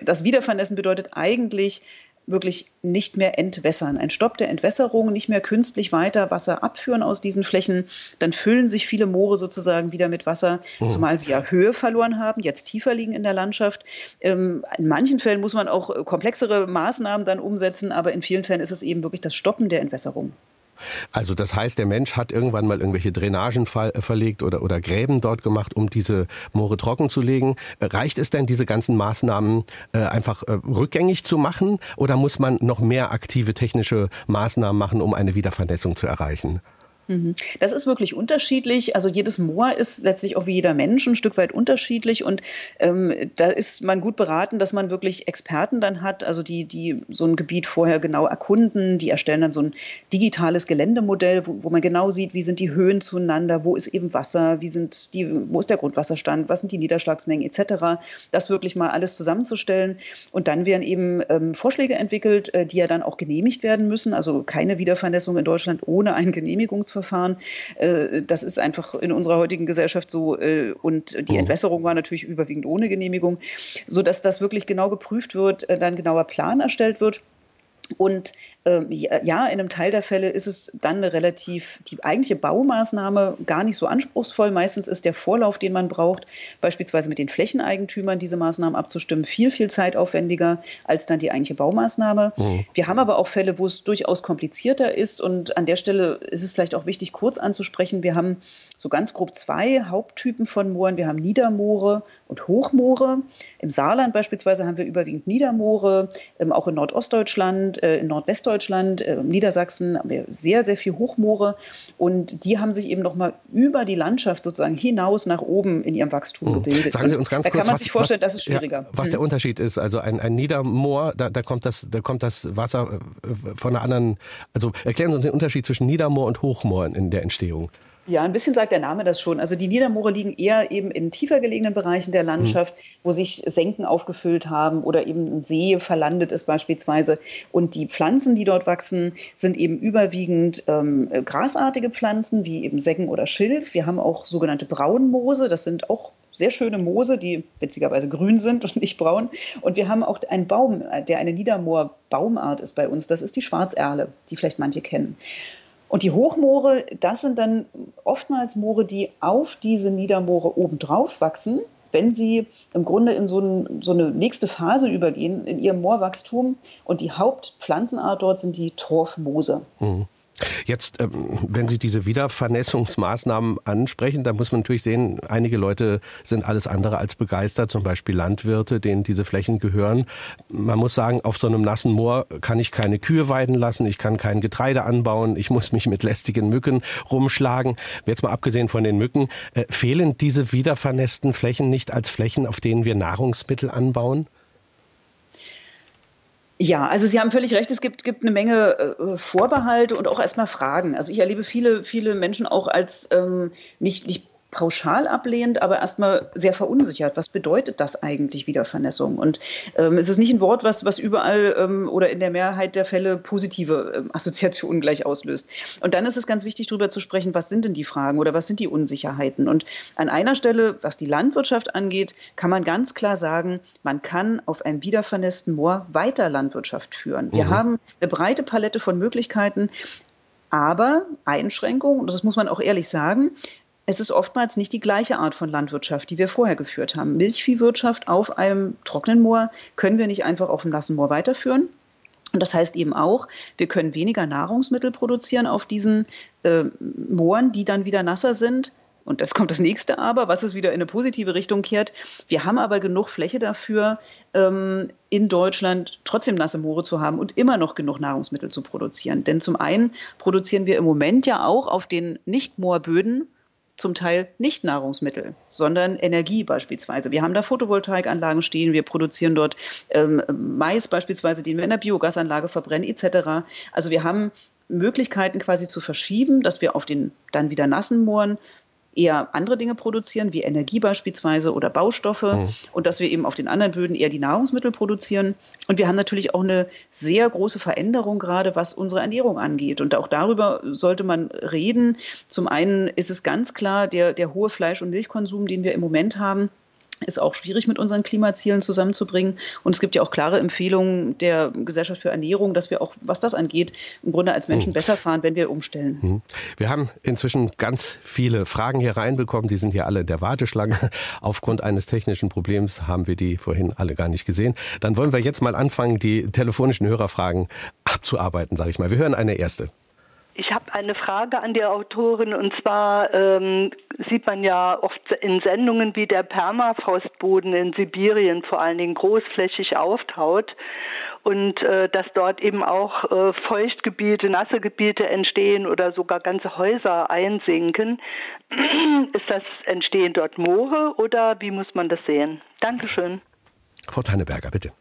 das Wiedervernässen bedeutet eigentlich, wirklich nicht mehr entwässern. Ein Stopp der Entwässerung, nicht mehr künstlich weiter Wasser abführen aus diesen Flächen. Dann füllen sich viele Moore sozusagen wieder mit Wasser, oh. zumal sie ja Höhe verloren haben, jetzt tiefer liegen in der Landschaft. Ähm, in manchen Fällen muss man auch komplexere Maßnahmen dann umsetzen, aber in vielen Fällen ist es eben wirklich das Stoppen der Entwässerung. Also das heißt, der Mensch hat irgendwann mal irgendwelche Drainagen ver verlegt oder, oder Gräben dort gemacht, um diese Moore trocken zu legen. Reicht es denn, diese ganzen Maßnahmen äh, einfach äh, rückgängig zu machen oder muss man noch mehr aktive technische Maßnahmen machen, um eine Wiedervernässung zu erreichen? Mhm. Das ist wirklich unterschiedlich. Also jedes Moor ist letztlich auch wie jeder Mensch ein Stück weit unterschiedlich und ähm, da ist man gut beraten, dass man wirklich Experten dann hat, also die, die so ein Gebiet vorher genau erkunden, die erstellen dann so ein digitales Geländemodell, wo, wo man genau sieht, wie sind die Höhen zueinander, wo ist eben Wasser, wie sind die, wo ist der Grundwasserstand, was sind die Niederschlagsmengen etc. Das wirklich mal alles zusammenzustellen und dann werden eben ähm, Vorschläge entwickelt, äh, die ja dann auch genehmigt werden müssen. Also keine Wiedervernässung in Deutschland ohne ein Genehmigungsverfahren. Verfahren. Äh, das ist einfach in unserer heutigen Gesellschaft so. Äh, und die. Entwässerung war natürlich überwiegend ohne Genehmigung, sodass das wirklich genau geprüft wird, äh, dann genauer Plan erstellt wird. Und ähm, ja, in einem Teil der Fälle ist es dann eine relativ, die eigentliche Baumaßnahme gar nicht so anspruchsvoll. Meistens ist der Vorlauf, den man braucht, beispielsweise mit den Flächeneigentümern diese Maßnahmen abzustimmen, viel, viel zeitaufwendiger als dann die eigentliche Baumaßnahme. Mhm. Wir haben aber auch Fälle, wo es durchaus komplizierter ist. Und an der Stelle ist es vielleicht auch wichtig, kurz anzusprechen. Wir haben so ganz grob zwei Haupttypen von Mooren. Wir haben Niedermoore und Hochmoore. Im Saarland beispielsweise haben wir überwiegend Niedermoore, ähm, auch in Nordostdeutschland, äh, in Nordwestdeutschland äh, Niedersachsen haben wir sehr, sehr viel Hochmoore und die haben sich eben nochmal über die Landschaft sozusagen hinaus nach oben in ihrem Wachstum mhm. gebildet. Sagen Sie uns ganz da kurz, kann man was, sich vorstellen, was, das ist schwieriger. Ja, was mhm. der Unterschied ist, also ein, ein Niedermoor, da, da, kommt das, da kommt das Wasser äh, von einer anderen, also erklären Sie uns den Unterschied zwischen Niedermoor und Hochmoor in der Entstehung. Ja, ein bisschen sagt der Name das schon. Also die Niedermoore liegen eher eben in tiefer gelegenen Bereichen der Landschaft, mhm. wo sich Senken aufgefüllt haben oder eben ein See verlandet ist beispielsweise. Und die Pflanzen, die dort wachsen, sind eben überwiegend ähm, grasartige Pflanzen wie eben Seggen oder Schilf. Wir haben auch sogenannte Braunmoose. Das sind auch sehr schöne Moose, die witzigerweise grün sind und nicht braun. Und wir haben auch einen Baum, der eine Niedermoor-Baumart ist bei uns. Das ist die Schwarzerle, die vielleicht manche kennen. Und die Hochmoore, das sind dann oftmals Moore, die auf diese Niedermoore obendrauf wachsen, wenn sie im Grunde in so, ein, so, eine nächste Phase übergehen in ihrem Moorwachstum. Und die Hauptpflanzenart dort sind die Torfmoose. Mhm. Jetzt, ähm, wenn Sie diese Wiedervernässungsmaßnahmen ansprechen, da muss man natürlich sehen, einige Leute sind alles andere als begeistert, zum Beispiel Landwirte, denen diese Flächen gehören. Man muss sagen, auf so einem nassen Moor kann ich keine Kühe weiden lassen, ich kann kein Getreide anbauen, ich muss mich mit lästigen Mücken rumschlagen. Jetzt mal abgesehen von den Mücken, äh, fehlen diese wiedervernässten Flächen nicht als Flächen, auf denen wir Nahrungsmittel anbauen? Ja, also Sie haben völlig recht, es gibt, gibt eine Menge äh, Vorbehalte und auch erstmal Fragen. Also ich erlebe viele, viele Menschen auch als ähm, nicht, nicht pauschal ablehnend, aber erstmal sehr verunsichert. Was bedeutet das eigentlich Wiedervernässung? Und ähm, es ist nicht ein Wort, was, was überall ähm, oder in der Mehrheit der Fälle positive ähm, Assoziationen gleich auslöst. Und dann ist es ganz wichtig, darüber zu sprechen, was sind denn die Fragen oder was sind die Unsicherheiten? Und an einer Stelle, was die Landwirtschaft angeht, kann man ganz klar sagen, man kann auf einem wiedervernässten Moor weiter Landwirtschaft führen. Wir mhm. haben eine breite Palette von Möglichkeiten, aber Einschränkungen, und das muss man auch ehrlich sagen, es ist oftmals nicht die gleiche Art von Landwirtschaft, die wir vorher geführt haben. Milchviehwirtschaft auf einem trockenen Moor können wir nicht einfach auf dem nassen Moor weiterführen. Und das heißt eben auch, wir können weniger Nahrungsmittel produzieren auf diesen äh, Mooren, die dann wieder nasser sind. Und das kommt das nächste aber, was es wieder in eine positive Richtung kehrt. Wir haben aber genug Fläche dafür, ähm, in Deutschland trotzdem nasse Moore zu haben und immer noch genug Nahrungsmittel zu produzieren. Denn zum einen produzieren wir im Moment ja auch auf den Nicht-Moorböden zum Teil nicht Nahrungsmittel, sondern Energie beispielsweise. Wir haben da Photovoltaikanlagen stehen, wir produzieren dort ähm, Mais beispielsweise, den wir in der Biogasanlage verbrennen etc. Also wir haben Möglichkeiten quasi zu verschieben, dass wir auf den dann wieder nassen Mooren eher andere Dinge produzieren, wie Energie beispielsweise oder Baustoffe mhm. und dass wir eben auf den anderen Böden eher die Nahrungsmittel produzieren. Und wir haben natürlich auch eine sehr große Veränderung gerade, was unsere Ernährung angeht. Und auch darüber sollte man reden. Zum einen ist es ganz klar, der, der hohe Fleisch- und Milchkonsum, den wir im Moment haben, ist auch schwierig mit unseren Klimazielen zusammenzubringen. Und es gibt ja auch klare Empfehlungen der Gesellschaft für Ernährung, dass wir auch, was das angeht, im Grunde als Menschen mhm. besser fahren, wenn wir umstellen. Mhm. Wir haben inzwischen ganz viele Fragen hier reinbekommen. Die sind hier alle in der Warteschlange. Aufgrund eines technischen Problems haben wir die vorhin alle gar nicht gesehen. Dann wollen wir jetzt mal anfangen, die telefonischen Hörerfragen abzuarbeiten, sage ich mal. Wir hören eine erste. Ich habe eine Frage an die Autorin und zwar ähm, sieht man ja oft in Sendungen, wie der Permafrostboden in Sibirien vor allen Dingen großflächig auftaut und äh, dass dort eben auch äh, Feuchtgebiete, nasse Gebiete entstehen oder sogar ganze Häuser einsinken. (clears throat) Ist das entstehen dort Moore oder wie muss man das sehen? Dankeschön. Frau Tanneberger, bitte.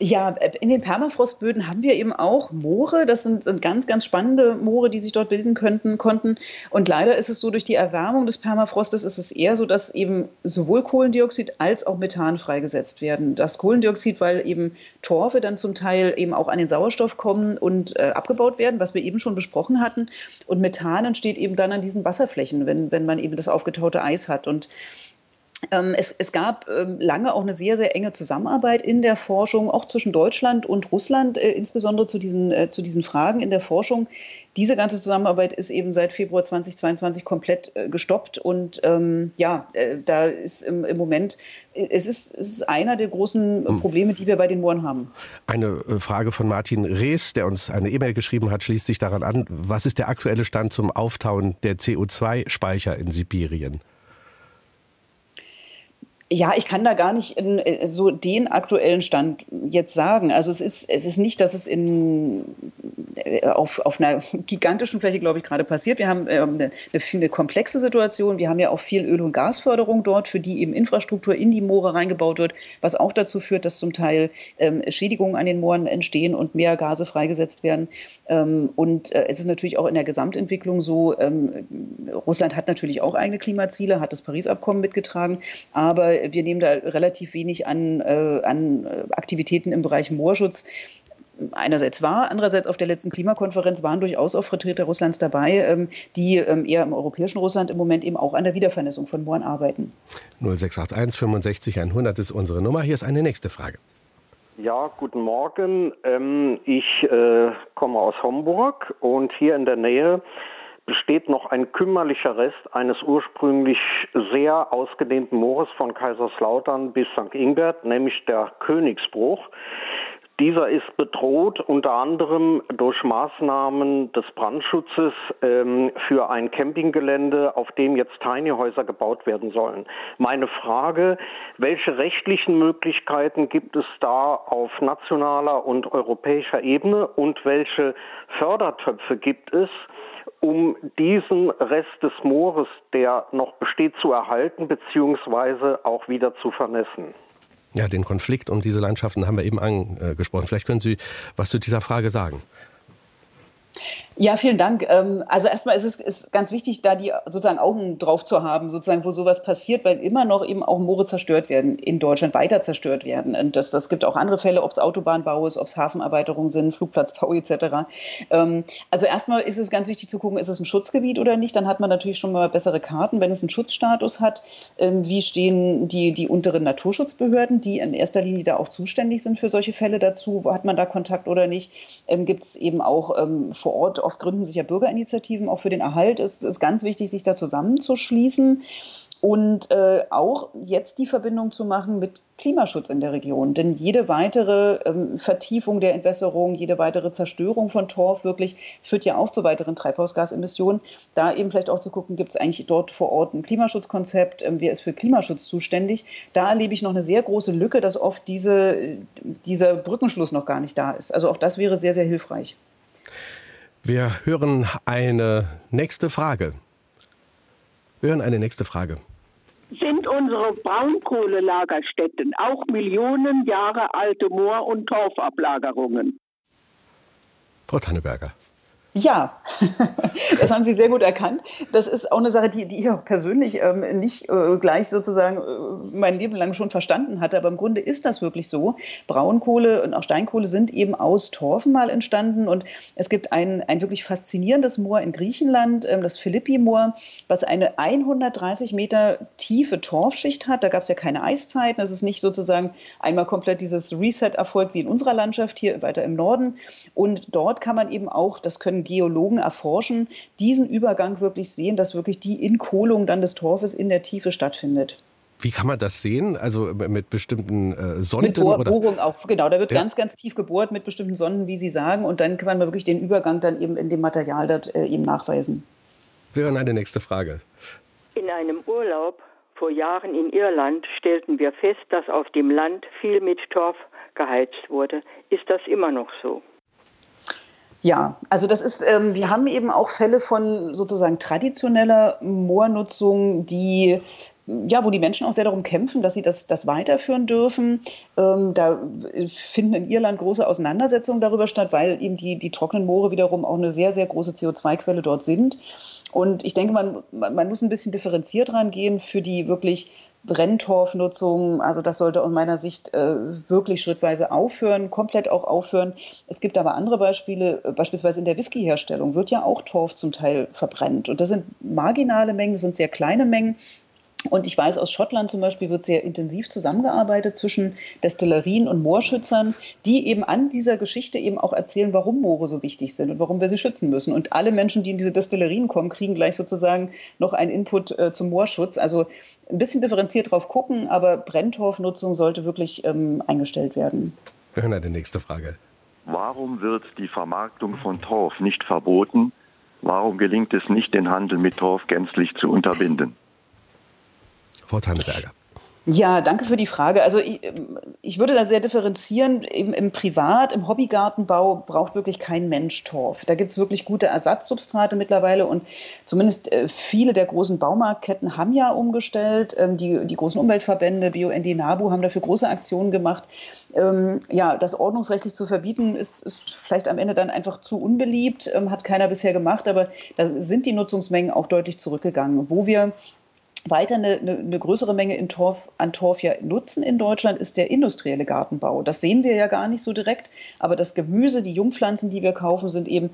Ja, in den Permafrostböden haben wir eben auch Moore. Das sind, sind, ganz, ganz spannende Moore, die sich dort bilden könnten, konnten. Und leider ist es so, durch die Erwärmung des Permafrostes ist es eher so, dass eben sowohl Kohlendioxid als auch Methan freigesetzt werden. Das Kohlendioxid, weil eben Torfe dann zum Teil eben auch an den Sauerstoff kommen und äh, abgebaut werden, was wir eben schon besprochen hatten. Und Methan entsteht eben dann an diesen Wasserflächen, wenn, wenn man eben das aufgetaute Eis hat. Und es, es, gab ähm, lange auch eine sehr, sehr enge Zusammenarbeit in der Forschung, auch zwischen Deutschland und Russland, äh, insbesondere zu diesen, äh, zu diesen Fragen in der Forschung. Diese ganze Zusammenarbeit ist eben seit Februar 2022 komplett äh, gestoppt. Und ähm, ja, da ist im, im Moment, es ist, es ist einer der großen hm. Probleme, die wir bei den Mooren haben. Eine Frage von Martin Rees, der uns eine E-Mail geschrieben hat, schließt sich daran an. Was ist der aktuelle Stand zum Auftauen der CO2-Speicher in Sibirien? Ja, ich kann da gar nicht in, äh, so den aktuellen Stand jetzt sagen. Also es ist, es ist nicht, dass es in, äh, auf, auf einer gigantischen Fläche, glaube ich, gerade passiert. Wir haben ähm, eine, eine, komplexe Situation. Wir haben ja auch viel Öl- und Gasförderung dort, für die eben Infrastruktur in die Moore reingebaut wird, was auch dazu führt, dass zum Teil ähm, Schädigungen an den Mooren entstehen und mehr Gase freigesetzt werden. Ähm, und äh, es ist natürlich auch in der Gesamtentwicklung so, ähm, Russland hat natürlich auch eigene Klimaziele, hat das Paris-Abkommen mitgetragen, aber wir nehmen da relativ wenig an, äh, an Aktivitäten im Bereich Moorschutz einerseits war, andererseits auf der letzten Klimakonferenz waren durchaus auch Vertreter Russlands dabei, ähm, die ähm, eher im europäischen Russland im Moment eben auch an der Wiedervernässung von Mooren arbeiten. 0681 65 100 ist unsere Nummer. Hier ist eine nächste Frage. Ja, guten Morgen. Ähm, ich äh, komme aus Homburg und hier in der Nähe besteht noch ein kümmerlicher Rest eines ursprünglich sehr ausgedehnten Moores von Kaiserslautern bis St. Ingbert, nämlich der Königsbruch. Dieser ist bedroht unter anderem durch Maßnahmen des Brandschutzes ähm, für ein Campinggelände, auf dem jetzt Tiny-Häuser gebaut werden sollen. Meine Frage, welche rechtlichen Möglichkeiten gibt es da auf nationaler und europäischer Ebene und welche Fördertöpfe gibt es, um diesen Rest des Moores, der noch besteht, zu erhalten bzw. auch wieder zu vernässen? Ja, den Konflikt um diese Landschaften haben wir eben angesprochen. Vielleicht können Sie was zu dieser Frage sagen. Ja, vielen Dank. Ähm, also erstmal ist es ist ganz wichtig, da die sozusagen Augen drauf zu haben, sozusagen, wo sowas passiert, weil immer noch eben auch Moore zerstört werden, in Deutschland weiter zerstört werden. Und das, das gibt auch andere Fälle, ob es Autobahnbau ist, ob es Hafenerweiterungen sind, Flugplatzbau etc. Ähm, also erstmal ist es ganz wichtig zu gucken, ist es ein Schutzgebiet oder nicht. Dann hat man natürlich schon mal bessere Karten, wenn es einen Schutzstatus hat. Ähm, wie stehen die, die unteren Naturschutzbehörden, die in erster Linie da auch zuständig sind für solche Fälle dazu? Hat man da Kontakt oder nicht? Gibt es eben auch vor Ort oft gründen sich ja Bürgerinitiativen auch für den Erhalt. Es ist ganz wichtig, sich da zusammenzuschließen und äh, auch jetzt die Verbindung zu machen mit Klimaschutz in der Region. Denn jede weitere ähm, Vertiefung der Entwässerung, jede weitere Zerstörung von Torf wirklich führt ja auch zu weiteren Treibhausgasemissionen. Da eben vielleicht auch zu gucken, gibt es eigentlich dort vor Ort ein Klimaschutzkonzept, ähm, wer ist für Klimaschutz zuständig. Da erlebe ich noch eine sehr große Lücke, dass oft diese, dieser Brückenschluss noch gar nicht da ist. Also auch das wäre sehr, sehr hilfreich. Wir hören eine nächste Frage. Wir hören eine nächste Frage. Sind unsere Braunkohlelagerstätten auch Millionen Jahre alte Moor- und Torfablagerungen? Frau Tanneberger. Ja, (laughs) das haben Sie sehr gut erkannt. Das ist auch eine Sache, die, die ich auch persönlich ähm, nicht äh, gleich sozusagen äh, mein Leben lang schon verstanden hatte. Aber im Grunde ist das wirklich so. Braunkohle und auch Steinkohle sind eben aus Torfen mal entstanden. Und es gibt ein, ein wirklich faszinierendes Moor in Griechenland, ähm, das Philippi-Moor, was eine 130 Meter tiefe Torfschicht hat. Da gab es ja keine Eiszeiten. Es ist nicht sozusagen einmal komplett dieses Reset erfolgt wie in unserer Landschaft hier weiter im Norden. Und dort kann man eben auch, das können Geologen erforschen, diesen Übergang wirklich sehen, dass wirklich die Inkohlung dann des Torfes in der Tiefe stattfindet. Wie kann man das sehen? Also mit bestimmten äh, Sonden? Mit Bohr, oder? Bohrung auch, genau. Da wird ja. ganz, ganz tief gebohrt mit bestimmten Sonden, wie Sie sagen. Und dann kann man wirklich den Übergang dann eben in dem Material dort äh, eben nachweisen. Wir hören eine nächste Frage. In einem Urlaub vor Jahren in Irland stellten wir fest, dass auf dem Land viel mit Torf geheizt wurde. Ist das immer noch so? Ja, also das ist, ähm, wir haben eben auch Fälle von sozusagen traditioneller Moornutzung, die ja, wo die Menschen auch sehr darum kämpfen, dass sie das, das weiterführen dürfen. Ähm, da finden in Irland große Auseinandersetzungen darüber statt, weil eben die, die trockenen Moore wiederum auch eine sehr, sehr große CO2-Quelle dort sind. Und ich denke, man, man muss ein bisschen differenziert rangehen für die wirklich Brenntorfnutzung, also das sollte aus meiner Sicht äh, wirklich schrittweise aufhören, komplett auch aufhören. Es gibt aber andere Beispiele, äh, beispielsweise in der Whiskyherstellung wird ja auch Torf zum Teil verbrennt. Und das sind marginale Mengen, das sind sehr kleine Mengen, und ich weiß, aus Schottland zum Beispiel wird sehr intensiv zusammengearbeitet zwischen Destillerien und Moorschützern, die eben an dieser Geschichte eben auch erzählen, warum Moore so wichtig sind und warum wir sie schützen müssen. Und alle Menschen, die in diese Destillerien kommen, kriegen gleich sozusagen noch einen Input äh, zum Moorschutz. Also ein bisschen differenziert drauf gucken, aber Brenntorfnutzung sollte wirklich ähm, eingestellt werden. Wir hören eine nächste Frage. Warum wird die Vermarktung von Torf nicht verboten? Warum gelingt es nicht, den Handel mit Torf gänzlich zu unterbinden? Frau Tanneberger. Ja, danke für die Frage. Also ich, ich würde da sehr differenzieren. Im, Im Privat, im Hobbygartenbau braucht wirklich kein Mensch Torf. Da gibt es wirklich gute Ersatzsubstrate mittlerweile und zumindest äh, viele der großen Baumarktketten haben ja umgestellt. Ähm, die, die großen Umweltverbände, BioND, NABU haben dafür große Aktionen gemacht. Ähm, ja, das ordnungsrechtlich zu verbieten, ist, ist, vielleicht am Ende dann einfach zu unbeliebt, ähm, hat keiner bisher gemacht, aber da sind die Nutzungsmengen auch deutlich zurückgegangen. Wo wir weiter eine, eine, eine, größere Menge Torf, an Torf ja nutzen in Deutschland, ist der industrielle Gartenbau. Das sehen wir ja gar nicht so direkt, aber das Gemüse, die Jungpflanzen, die wir kaufen, sind eben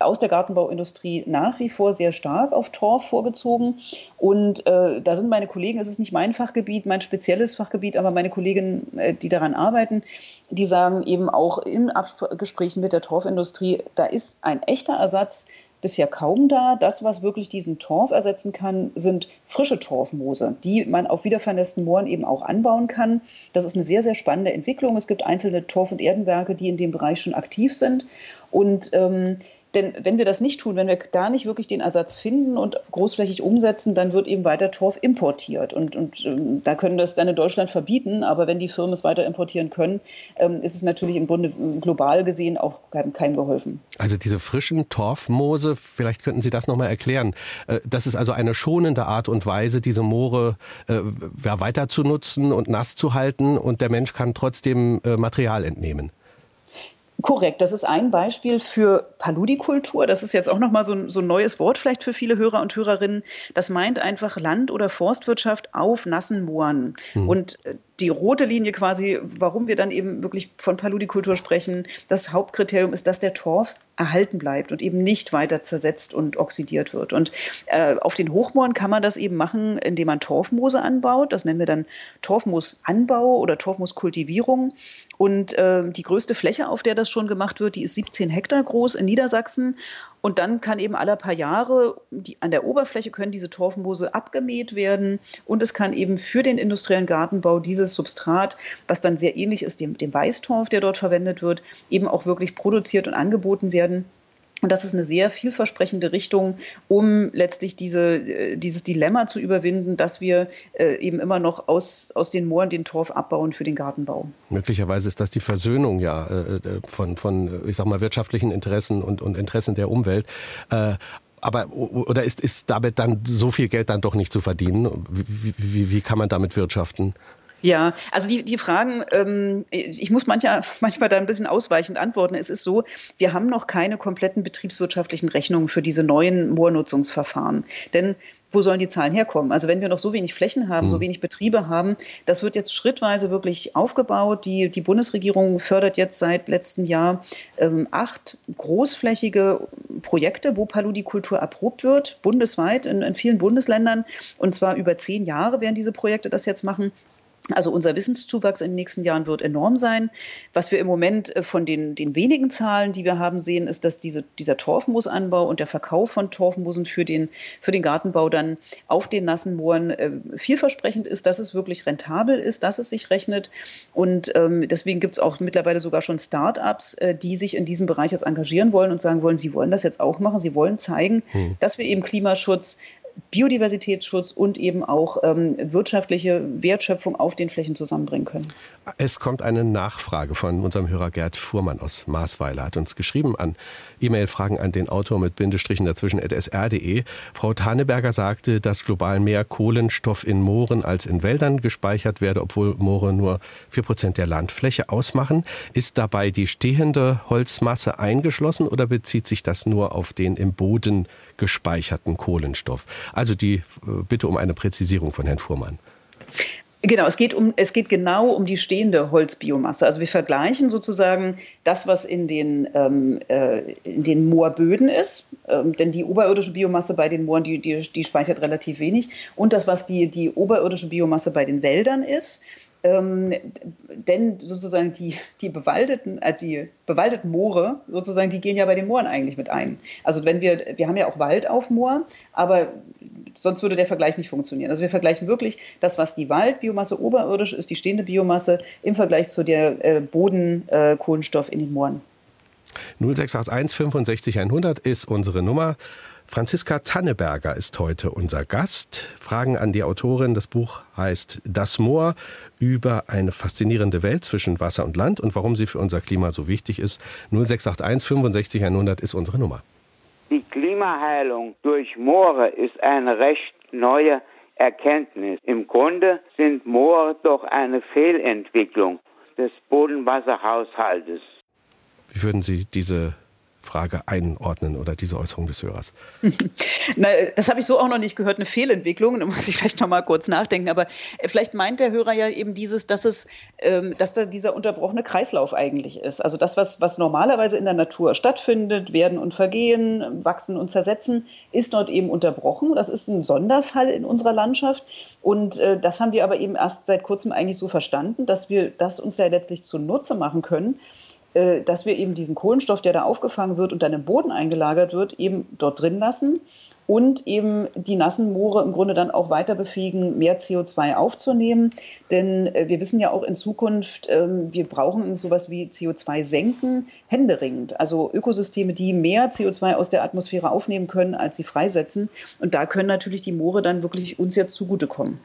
aus der Gartenbauindustrie nach wie vor sehr stark auf Torf vorgezogen. Und äh, da sind meine Kollegen, es ist nicht mein Fachgebiet, mein spezielles Fachgebiet, aber meine Kollegen, äh, die daran arbeiten, die sagen eben auch in Abgesprächen mit der Torfindustrie, da ist ein echter Ersatz bisher kaum da. Das, was wirklich diesen Torf ersetzen kann, sind frische Torfmoose, die man auf wiedervernässten Mooren eben auch anbauen kann. Das ist eine sehr, sehr spannende Entwicklung. Es gibt einzelne Torf- und Erdenwerke, die in dem Bereich schon aktiv sind. Und ähm, denn wenn wir das nicht tun, wenn wir da nicht wirklich den Ersatz finden und großflächig umsetzen, dann wird eben weiter Torf importiert. Und, und ähm, da können wir es dann in Deutschland verbieten, aber wenn die Firmen es weiter importieren können, ähm, ist es natürlich im Grunde global gesehen auch keinem, geholfen. Also diese frischen Torfmoose, vielleicht könnten Sie das nochmal erklären. Äh, das ist also eine schonende Art und Weise, diese Moore äh, weiter zu nutzen und nass zu halten und der Mensch kann trotzdem äh, Material entnehmen. Korrekt, das ist ein Beispiel für Paludikultur. Das ist jetzt auch nochmal so ein, so ein neues Wort vielleicht für viele Hörer und Hörerinnen. Das meint einfach Land- oder Forstwirtschaft auf nassen Mooren. Mhm. Und äh, die rote Linie quasi, warum wir dann eben wirklich von Paludikultur sprechen, das Hauptkriterium ist, dass der Torf erhalten bleibt und eben nicht weiter zersetzt und oxidiert wird. Und äh, auf den Hochmooren kann man das eben machen, indem man Torfmoose anbaut. Das nennen wir dann Torfmoosanbau oder Torfmooskultivierung. Und äh, die größte Fläche, auf der das schon gemacht wird, die ist 17 Hektar groß in Niedersachsen. Und dann kann eben alle paar Jahre die, an der Oberfläche können diese Torfmoose abgemäht werden und es kann eben für den industriellen Gartenbau dieses Substrat, was dann sehr ähnlich ist dem, dem Weißtorf, der dort verwendet wird, eben auch wirklich produziert und angeboten werden. Und das ist eine sehr vielversprechende Richtung, um letztlich diese, äh, dieses Dilemma zu überwinden, dass wir äh, eben immer noch aus, aus den Mooren den Torf abbauen für den Gartenbau. Möglicherweise ist das die Versöhnung ja äh, von, von ich sag mal, wirtschaftlichen Interessen und, und Interessen der Umwelt. Aber oder ist, ist damit dann so viel Geld dann doch nicht zu verdienen? Wie, wie, wie kann man damit wirtschaften? Ja, also die, die Fragen, ähm, ich muss mancher, (laughs) manchmal da ein bisschen ausweichend antworten. Es ist so, wir haben noch keine kompletten betriebswirtschaftlichen Rechnungen für diese neuen Moornutzungsverfahren. Denn wo sollen die Zahlen herkommen? Also wenn wir noch so wenig Flächen haben, mhm. so wenig Betriebe haben, das wird jetzt schrittweise wirklich aufgebaut. Die, die Bundesregierung fördert jetzt seit letztem Jahr ähm, acht großflächige Projekte, wo Paludikultur erprobt wird, bundesweit in, in vielen Bundesländern. Und zwar über zehn Jahre werden diese Projekte das jetzt machen. Also unser Wissenszuwachs in den nächsten Jahren wird enorm sein. Was wir im Moment äh, von den, den wenigen Zahlen, die wir haben, sehen, ist, dass diese, dieser Torfmoosanbau und der Verkauf von Torfmoosen für den, für den Gartenbau dann auf den nassen Mooren äh, vielversprechend ist, dass es wirklich rentabel ist, dass es sich rechnet. Und ähm, deswegen gibt es auch mittlerweile sogar schon Start-ups, äh, die sich in diesem Bereich jetzt engagieren wollen und sagen wollen, sie wollen das jetzt auch machen. Sie wollen zeigen, hm. dass wir eben Klimaschutz Biodiversitätsschutz und eben auch ähm, wirtschaftliche Wertschöpfung auf den Flächen zusammenbringen können. Es kommt eine Nachfrage von unserem Hörer Gerd Fuhrmann aus Maasweiler, hat uns geschrieben an E-Mail-Fragen an den Autor mit Bindestrichen dazwischen sr.de. Frau Taneberger sagte, dass global mehr Kohlenstoff in Mooren als in Wäldern gespeichert werde, obwohl Moore nur vier Prozent der Landfläche ausmachen. Ist dabei die stehende Holzmasse eingeschlossen oder bezieht sich das nur auf den im Boden gespeicherten Kohlenstoff? Also die äh, Bitte um eine Präzisierung von Herrn Fuhrmann. Genau, es geht, um, es geht genau um die stehende Holzbiomasse. Also wir vergleichen sozusagen das, was in den, ähm, äh, in den Moorböden ist, ähm, denn die oberirdische Biomasse bei den Mooren, die, die, die speichert relativ wenig, und das, was die, die oberirdische Biomasse bei den Wäldern ist. Ähm, denn sozusagen die, die, bewaldeten, äh, die bewaldeten Moore, sozusagen, die gehen ja bei den Mooren eigentlich mit ein. Also wenn wir, wir haben ja auch Wald auf Moor, aber sonst würde der Vergleich nicht funktionieren. Also wir vergleichen wirklich das, was die Waldbiomasse oberirdisch ist, die stehende Biomasse im Vergleich zu der äh, Bodenkohlenstoff äh, in den Mooren. 0681 65 100 ist unsere Nummer. Franziska Tanneberger ist heute unser Gast. Fragen an die Autorin. Das Buch heißt Das Moor über eine faszinierende Welt zwischen Wasser und Land und warum sie für unser Klima so wichtig ist. 0681 65 100 ist unsere Nummer. Die Klimaheilung durch Moore ist eine recht neue Erkenntnis. Im Grunde sind Moore doch eine Fehlentwicklung des Bodenwasserhaushaltes. Wie würden Sie diese Frage einordnen oder diese Äußerung des Hörers? (laughs) Na, das habe ich so auch noch nicht gehört, eine Fehlentwicklung. Da muss ich vielleicht noch mal kurz nachdenken. Aber äh, vielleicht meint der Hörer ja eben dieses, dass es, ähm, dass da dieser unterbrochene Kreislauf eigentlich ist. Also das, was, was normalerweise in der Natur stattfindet, werden und vergehen, wachsen und zersetzen, ist dort eben unterbrochen. Das ist ein Sonderfall in unserer Landschaft. Und äh, das haben wir aber eben erst seit kurzem eigentlich so verstanden, dass wir das uns ja letztlich zunutze machen können dass wir eben diesen Kohlenstoff, der da aufgefangen wird und dann im Boden eingelagert wird, eben dort drin lassen und eben die nassen Moore im Grunde dann auch weiter befähigen, mehr CO2 aufzunehmen. Denn äh, wir wissen ja auch in Zukunft, ähm, wir brauchen sowas wie CO2 senken, händeringend. Also Ökosysteme, die mehr CO2 aus der Atmosphäre aufnehmen können, als sie freisetzen. Und da können natürlich die Moore dann wirklich uns jetzt zugutekommen.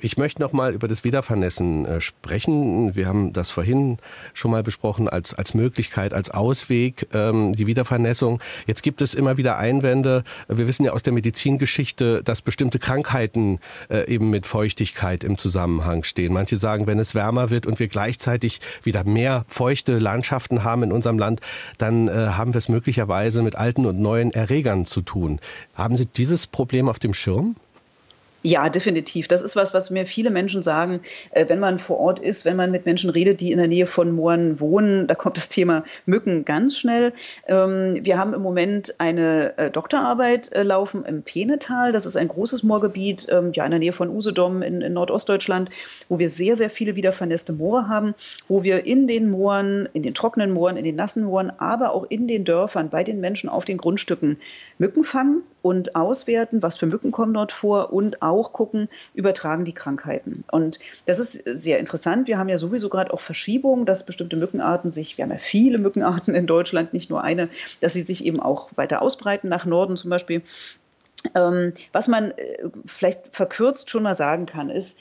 Ich möchte noch mal über das Wiedervernässen äh, sprechen. Wir haben das vorhin schon mal besprochen als, als Möglichkeit, als Ausweg, ähm, die Wiedervernässung. Jetzt gibt es immer wieder Einwände. Wir wissen ja aus der Medizingeschichte, dass bestimmte Krankheiten äh, eben mit Feuchtigkeit im Zusammenhang stehen. Manche sagen, wenn es wärmer wird und wir gleichzeitig wieder mehr feuchte Landschaften haben in unserem Land, dann äh, haben wir es möglicherweise mit alten und neuen Erregern zu tun. Haben Sie dieses Problem auf dem Schirm? Ja, definitiv. Das ist was, was mir viele Menschen sagen, äh, wenn man vor Ort ist, wenn man mit Menschen redet, die in der Nähe von Mooren wohnen. Da kommt das Thema Mücken ganz schnell. Ähm, wir haben im Moment eine äh, Doktorarbeit äh, laufen im Penetal. Das ist ein großes Moorgebiet, ähm, ja, in der Nähe von Usedom in, in Nordostdeutschland, wo wir sehr, sehr viele wieder vernässte Moore haben, wo wir in den Mooren, in den trockenen Mooren, in den nassen Mooren, aber auch in den Dörfern, bei den Menschen auf den Grundstücken Mücken fangen und auswerten, was für Mücken kommen dort vor und auch gucken, übertragen die Krankheiten. Und das ist sehr interessant. Wir haben ja sowieso gerade auch Verschiebungen, dass bestimmte Mückenarten sich, wir haben ja viele Mückenarten in Deutschland, nicht nur eine, dass sie sich eben auch weiter ausbreiten, nach Norden zum Beispiel. Ähm, was man äh, vielleicht verkürzt schon mal sagen kann, ist,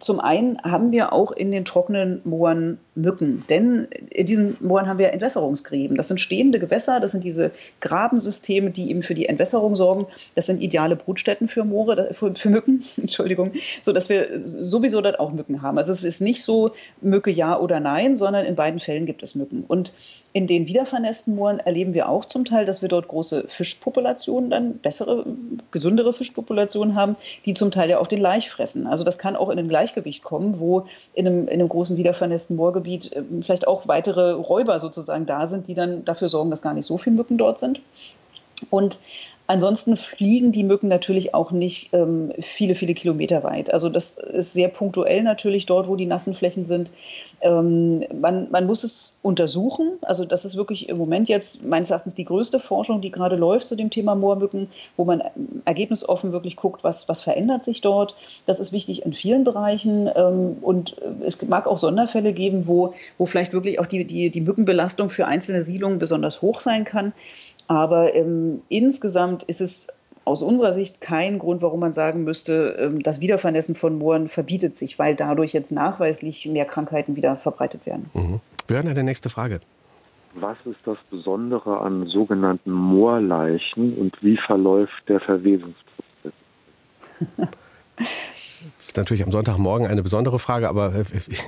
zum einen haben wir auch in den trockenen Mooren Mücken, denn in diesen Mooren haben wir Entwässerungsgräben. Das sind stehende Gewässer, das sind diese Grabensysteme, die eben für die Entwässerung sorgen. Das sind ideale Brutstätten für Moore, für, für Mücken, (laughs) Entschuldigung, so wir sowieso dort auch Mücken haben. Also es ist nicht so Mücke ja oder nein, sondern in beiden Fällen gibt es Mücken. Und in den wiedervernässten Mooren erleben wir auch zum Teil, dass wir dort große Fischpopulationen, dann bessere, gesündere Fischpopulationen haben, die zum Teil ja auch den Laich fressen. Also das kann auch in ein Gleichgewicht kommen, wo in einem, in einem großen wiedervernässten Moorgebiet äh, vielleicht auch weitere Räuber sozusagen da sind, die dann dafür sorgen, dass gar nicht so viele Mücken dort sind. Und Ansonsten fliegen die Mücken natürlich auch nicht ähm, viele, viele Kilometer weit. Also das ist sehr punktuell natürlich dort, wo die nassen Flächen sind. Ähm, man, man muss es untersuchen. Also das ist wirklich im Moment jetzt meines Erachtens die größte Forschung, die gerade läuft zu dem Thema Moormücken, wo man ergebnisoffen wirklich guckt, was, was verändert sich dort. Das ist wichtig in vielen Bereichen. Ähm, und es mag auch Sonderfälle geben, wo, wo vielleicht wirklich auch die, die, die Mückenbelastung für einzelne Siedlungen besonders hoch sein kann. Aber ähm, insgesamt ist es aus unserer Sicht kein Grund, warum man sagen müsste, ähm, das Wiedervernässen von Mooren verbietet sich, weil dadurch jetzt nachweislich mehr Krankheiten wieder verbreitet werden. Mhm. Wir hören eine nächste Frage. Was ist das Besondere an sogenannten Moorleichen und wie verläuft der Verwesungsprozess? Das (laughs) ist natürlich am Sonntagmorgen eine besondere Frage, aber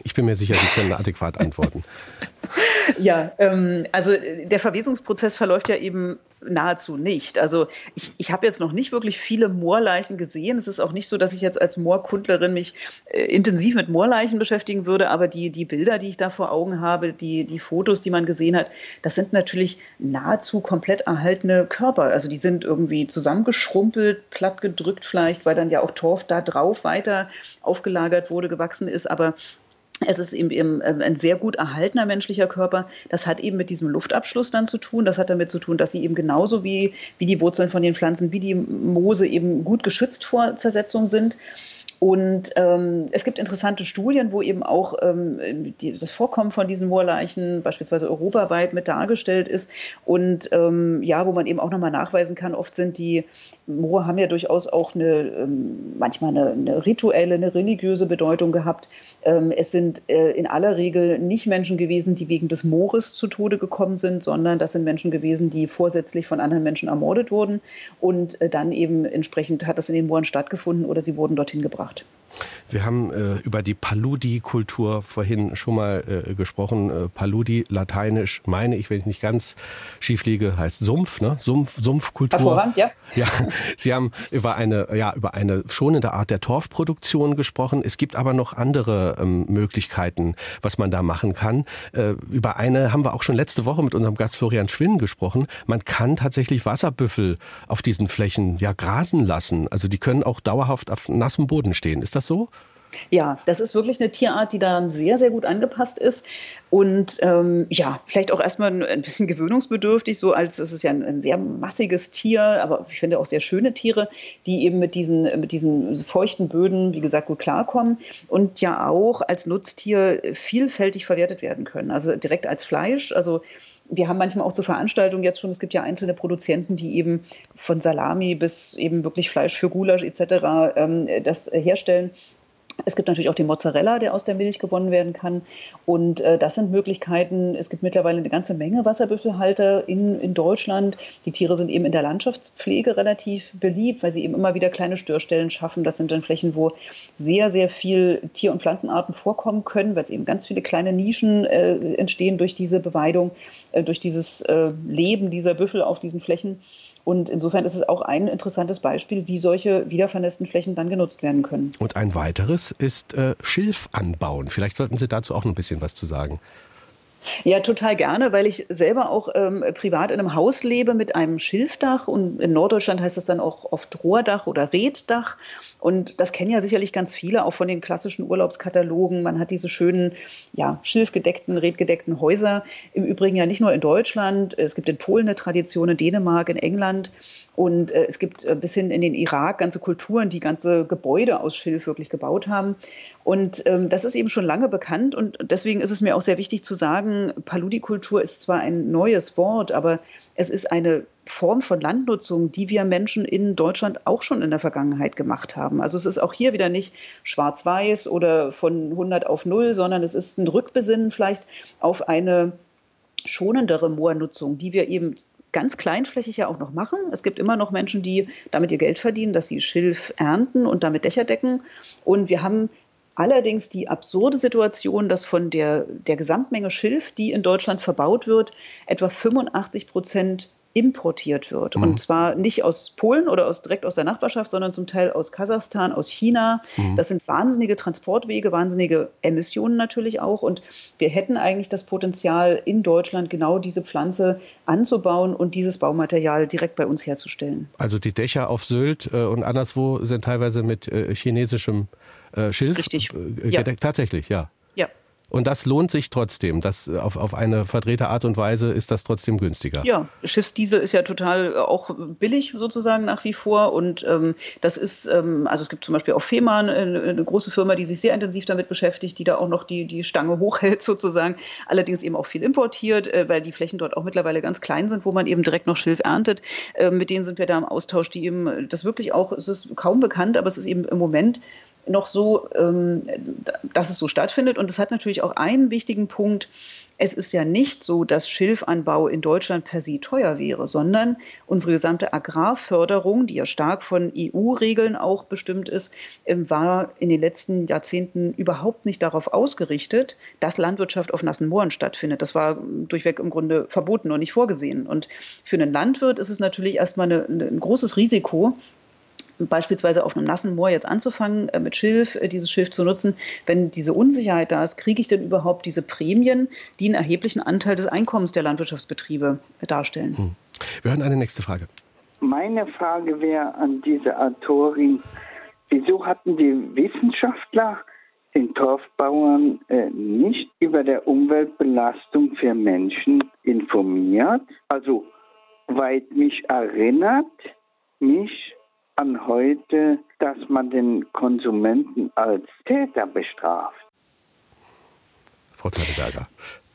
ich bin mir sicher, Sie können adäquat antworten. (laughs) Ja, ähm, also äh, der Verwesungsprozess verläuft ja eben nahezu nicht. Also ich, ich habe jetzt noch nicht wirklich viele Moorleichen gesehen. Es ist auch nicht so, dass ich jetzt als Moorkundlerin mich äh, intensiv mit Moorleichen beschäftigen würde, aber die, die Bilder, die ich da vor Augen habe, die, die Fotos, die man gesehen hat, das sind natürlich nahezu komplett erhaltene Körper. Also die sind irgendwie zusammengeschrumpelt, plattgedrückt vielleicht, weil dann ja auch Torf da drauf weiter aufgelagert wurde, gewachsen ist, aber es ist eben, ähm, ein sehr gut erhaltener menschlicher Körper. Das hat eben mit diesem Luftabschluss dann zu tun. Das hat damit zu tun, dass sie eben genauso wie, wie die Wurzeln von den Pflanzen, wie die Moose eben gut geschützt vor Zersetzung sind. Und ähm, es gibt interessante Studien, wo eben auch ähm, die, das Vorkommen von diesen Moorleichen beispielsweise europaweit mit dargestellt ist. Und ähm, ja, wo man eben auch nochmal nachweisen kann, oft sind die Moore haben ja durchaus auch eine, ähm, manchmal eine, eine, rituelle, eine religiöse Bedeutung gehabt. Ähm, es sind äh, in aller Regel nicht Menschen gewesen, die wegen des Moores zu Tode gekommen sind, sondern das sind Menschen gewesen, die vorsätzlich von anderen Menschen ermordet wurden. Und äh, dann eben entsprechend hat das in den Mooren stattgefunden oder sie wurden dorthin gebracht. gemacht. Wir haben äh, über die Paludi-Kultur vorhin schon mal äh, gesprochen. Äh, Paludi, lateinisch, meine ich, wenn ich nicht ganz schief liege, heißt Sumpf, ne? Sumpf, Sumpfkultur. Hervorragend, ja. Ja, Sie haben über eine, ja, über eine schonende Art der Torfproduktion gesprochen. Es gibt aber noch andere ähm, Möglichkeiten, was man da machen kann. Äh, über eine haben wir auch schon letzte Woche mit unserem Gast Florian Schwinn gesprochen. Man kann tatsächlich Wasserbüffel auf diesen Flächen ja grasen lassen. Also die können auch dauerhaft auf nassem Boden stehen. Ist das so? Ja, das ist wirklich eine Tierart, die daran sehr, sehr gut angepasst ist. Und ähm, ja, vielleicht auch erstmal ein bisschen gewöhnungsbedürftig, so als es ist ja ein, ein, sehr massiges Tier, aber ich finde auch sehr schöne Tiere, die eben mit diesen, mit diesen feuchten Böden, wie gesagt, gut klarkommen und ja auch als Nutztier vielfältig verwertet werden können. Also direkt als Fleisch. Also wir haben manchmal auch zur Veranstaltung jetzt schon, es gibt ja einzelne Produzenten, die eben von Salami bis eben wirklich Fleisch für Gulasch etc. Ähm, das herstellen. Es gibt natürlich auch den Mozzarella, der aus der Milch gewonnen werden kann. Und äh, das sind Möglichkeiten. Es gibt mittlerweile eine ganze Menge Wasserbüffelhalter in, in Deutschland. Die Tiere sind eben in der Landschaftspflege relativ beliebt, weil sie eben immer wieder kleine Störstellen schaffen. Das sind dann Flächen, wo sehr, sehr viel Tier- und Pflanzenarten vorkommen können, weil es eben ganz viele kleine Nischen äh, entstehen durch diese Beweidung, äh, durch dieses äh, Leben dieser Büffel auf diesen Flächen. Und insofern ist es auch ein interessantes Beispiel, wie solche wiedervernässten Flächen dann genutzt werden können. Und ein weiteres ist äh, Schilf anbauen. Vielleicht sollten Sie dazu auch ein bisschen was zu sagen. Ja, total gerne, weil ich selber auch ähm, privat in einem Haus lebe mit einem Schilfdach und in Norddeutschland heißt das dann auch oft Rohrdach oder Reddach. Und das kennen ja sicherlich ganz viele, auch von den klassischen Urlaubskatalogen. Man hat diese schönen, ja, schilfgedeckten, redgedeckten Häuser. Im Übrigen ja nicht nur in Deutschland. Es gibt in Polen eine Tradition, in Dänemark, in England. Und äh, es gibt äh, bis hin in den Irak ganze Kulturen, die ganze Gebäude aus Schilf wirklich gebaut haben. Und ähm, das ist eben schon lange bekannt. Und deswegen ist es mir auch sehr wichtig zu sagen, Paludikultur ist zwar ein neues Wort, aber es ist eine Form von Landnutzung, die wir Menschen in Deutschland auch schon in der Vergangenheit gemacht haben. Also es ist auch hier wieder nicht schwarz-weiß oder von 100 auf 0, sondern es ist ein Rückbesinnen vielleicht auf eine schonendere Moornutzung, die wir eben ganz kleinflächig ja auch noch machen. Es gibt immer noch Menschen, die damit ihr Geld verdienen, dass sie Schilf ernten und damit Dächer decken. Und wir haben Allerdings die absurde Situation, dass von der, der Gesamtmenge Schilf, die in Deutschland verbaut wird, etwa 85 Prozent importiert wird. Mhm. Und zwar nicht aus Polen oder aus, direkt aus der Nachbarschaft, sondern zum Teil aus Kasachstan, aus China. Mhm. Das sind wahnsinnige Transportwege, wahnsinnige Emissionen natürlich auch. Und wir hätten eigentlich das Potenzial, in Deutschland genau diese Pflanze anzubauen und dieses Baumaterial direkt bei uns herzustellen. Also die Dächer auf Sylt äh, und anderswo sind teilweise mit äh, chinesischem äh, Schilf Richtig. Äh, gedeckt. Ja. Tatsächlich, ja. Ja. Und das lohnt sich trotzdem. Das auf, auf eine verdrehte Art und Weise ist das trotzdem günstiger. Ja, Schiffsdiesel ist ja total auch billig sozusagen nach wie vor. Und ähm, das ist, ähm, also es gibt zum Beispiel auch Fehmarn, eine, eine, große Firma, die sich sehr intensiv damit beschäftigt, die da auch noch die, die Stange (laughs) hochhält sozusagen. Allerdings eben auch viel importiert, äh, weil die Flächen dort auch mittlerweile ganz klein sind, wo man eben direkt noch Schilf erntet. Äh, mit denen sind wir da im Austausch, die eben das wirklich auch, es ist kaum bekannt, aber es ist eben im Moment noch so, ähm, dass es so stattfindet. Und es hat natürlich auch einen wichtigen Punkt. Es ist ja nicht so, dass Schilfanbau in Deutschland per se teuer wäre, sondern unsere gesamte Agrarförderung, die ja stark von EU-Regeln auch bestimmt ist, ähm, war in den letzten Jahrzehnten überhaupt nicht darauf ausgerichtet, dass Landwirtschaft auf nassen Mooren stattfindet. Das war durchweg im Grunde verboten und nicht vorgesehen. Und für einen Landwirt ist es natürlich erstmal eine, ein großes Risiko, beispielsweise auf einem nassen Moor jetzt anzufangen, äh, mit Schilf, äh, dieses Schilf zu nutzen, wenn diese Unsicherheit da ist, kriege ich denn überhaupt diese Prämien, die einen erheblichen Anteil des Einkommens der Landwirtschaftsbetriebe darstellen? Hm. Wir hören eine nächste Frage. Meine Frage wäre an diese Autorin, wieso hatten die Wissenschaftler den Torfbauern äh, nicht über der Umweltbelastung für Menschen informiert? Also, weil mich erinnert mich an heute, dass man den Konsumenten als Täter bestraft. Frau Zeideberger.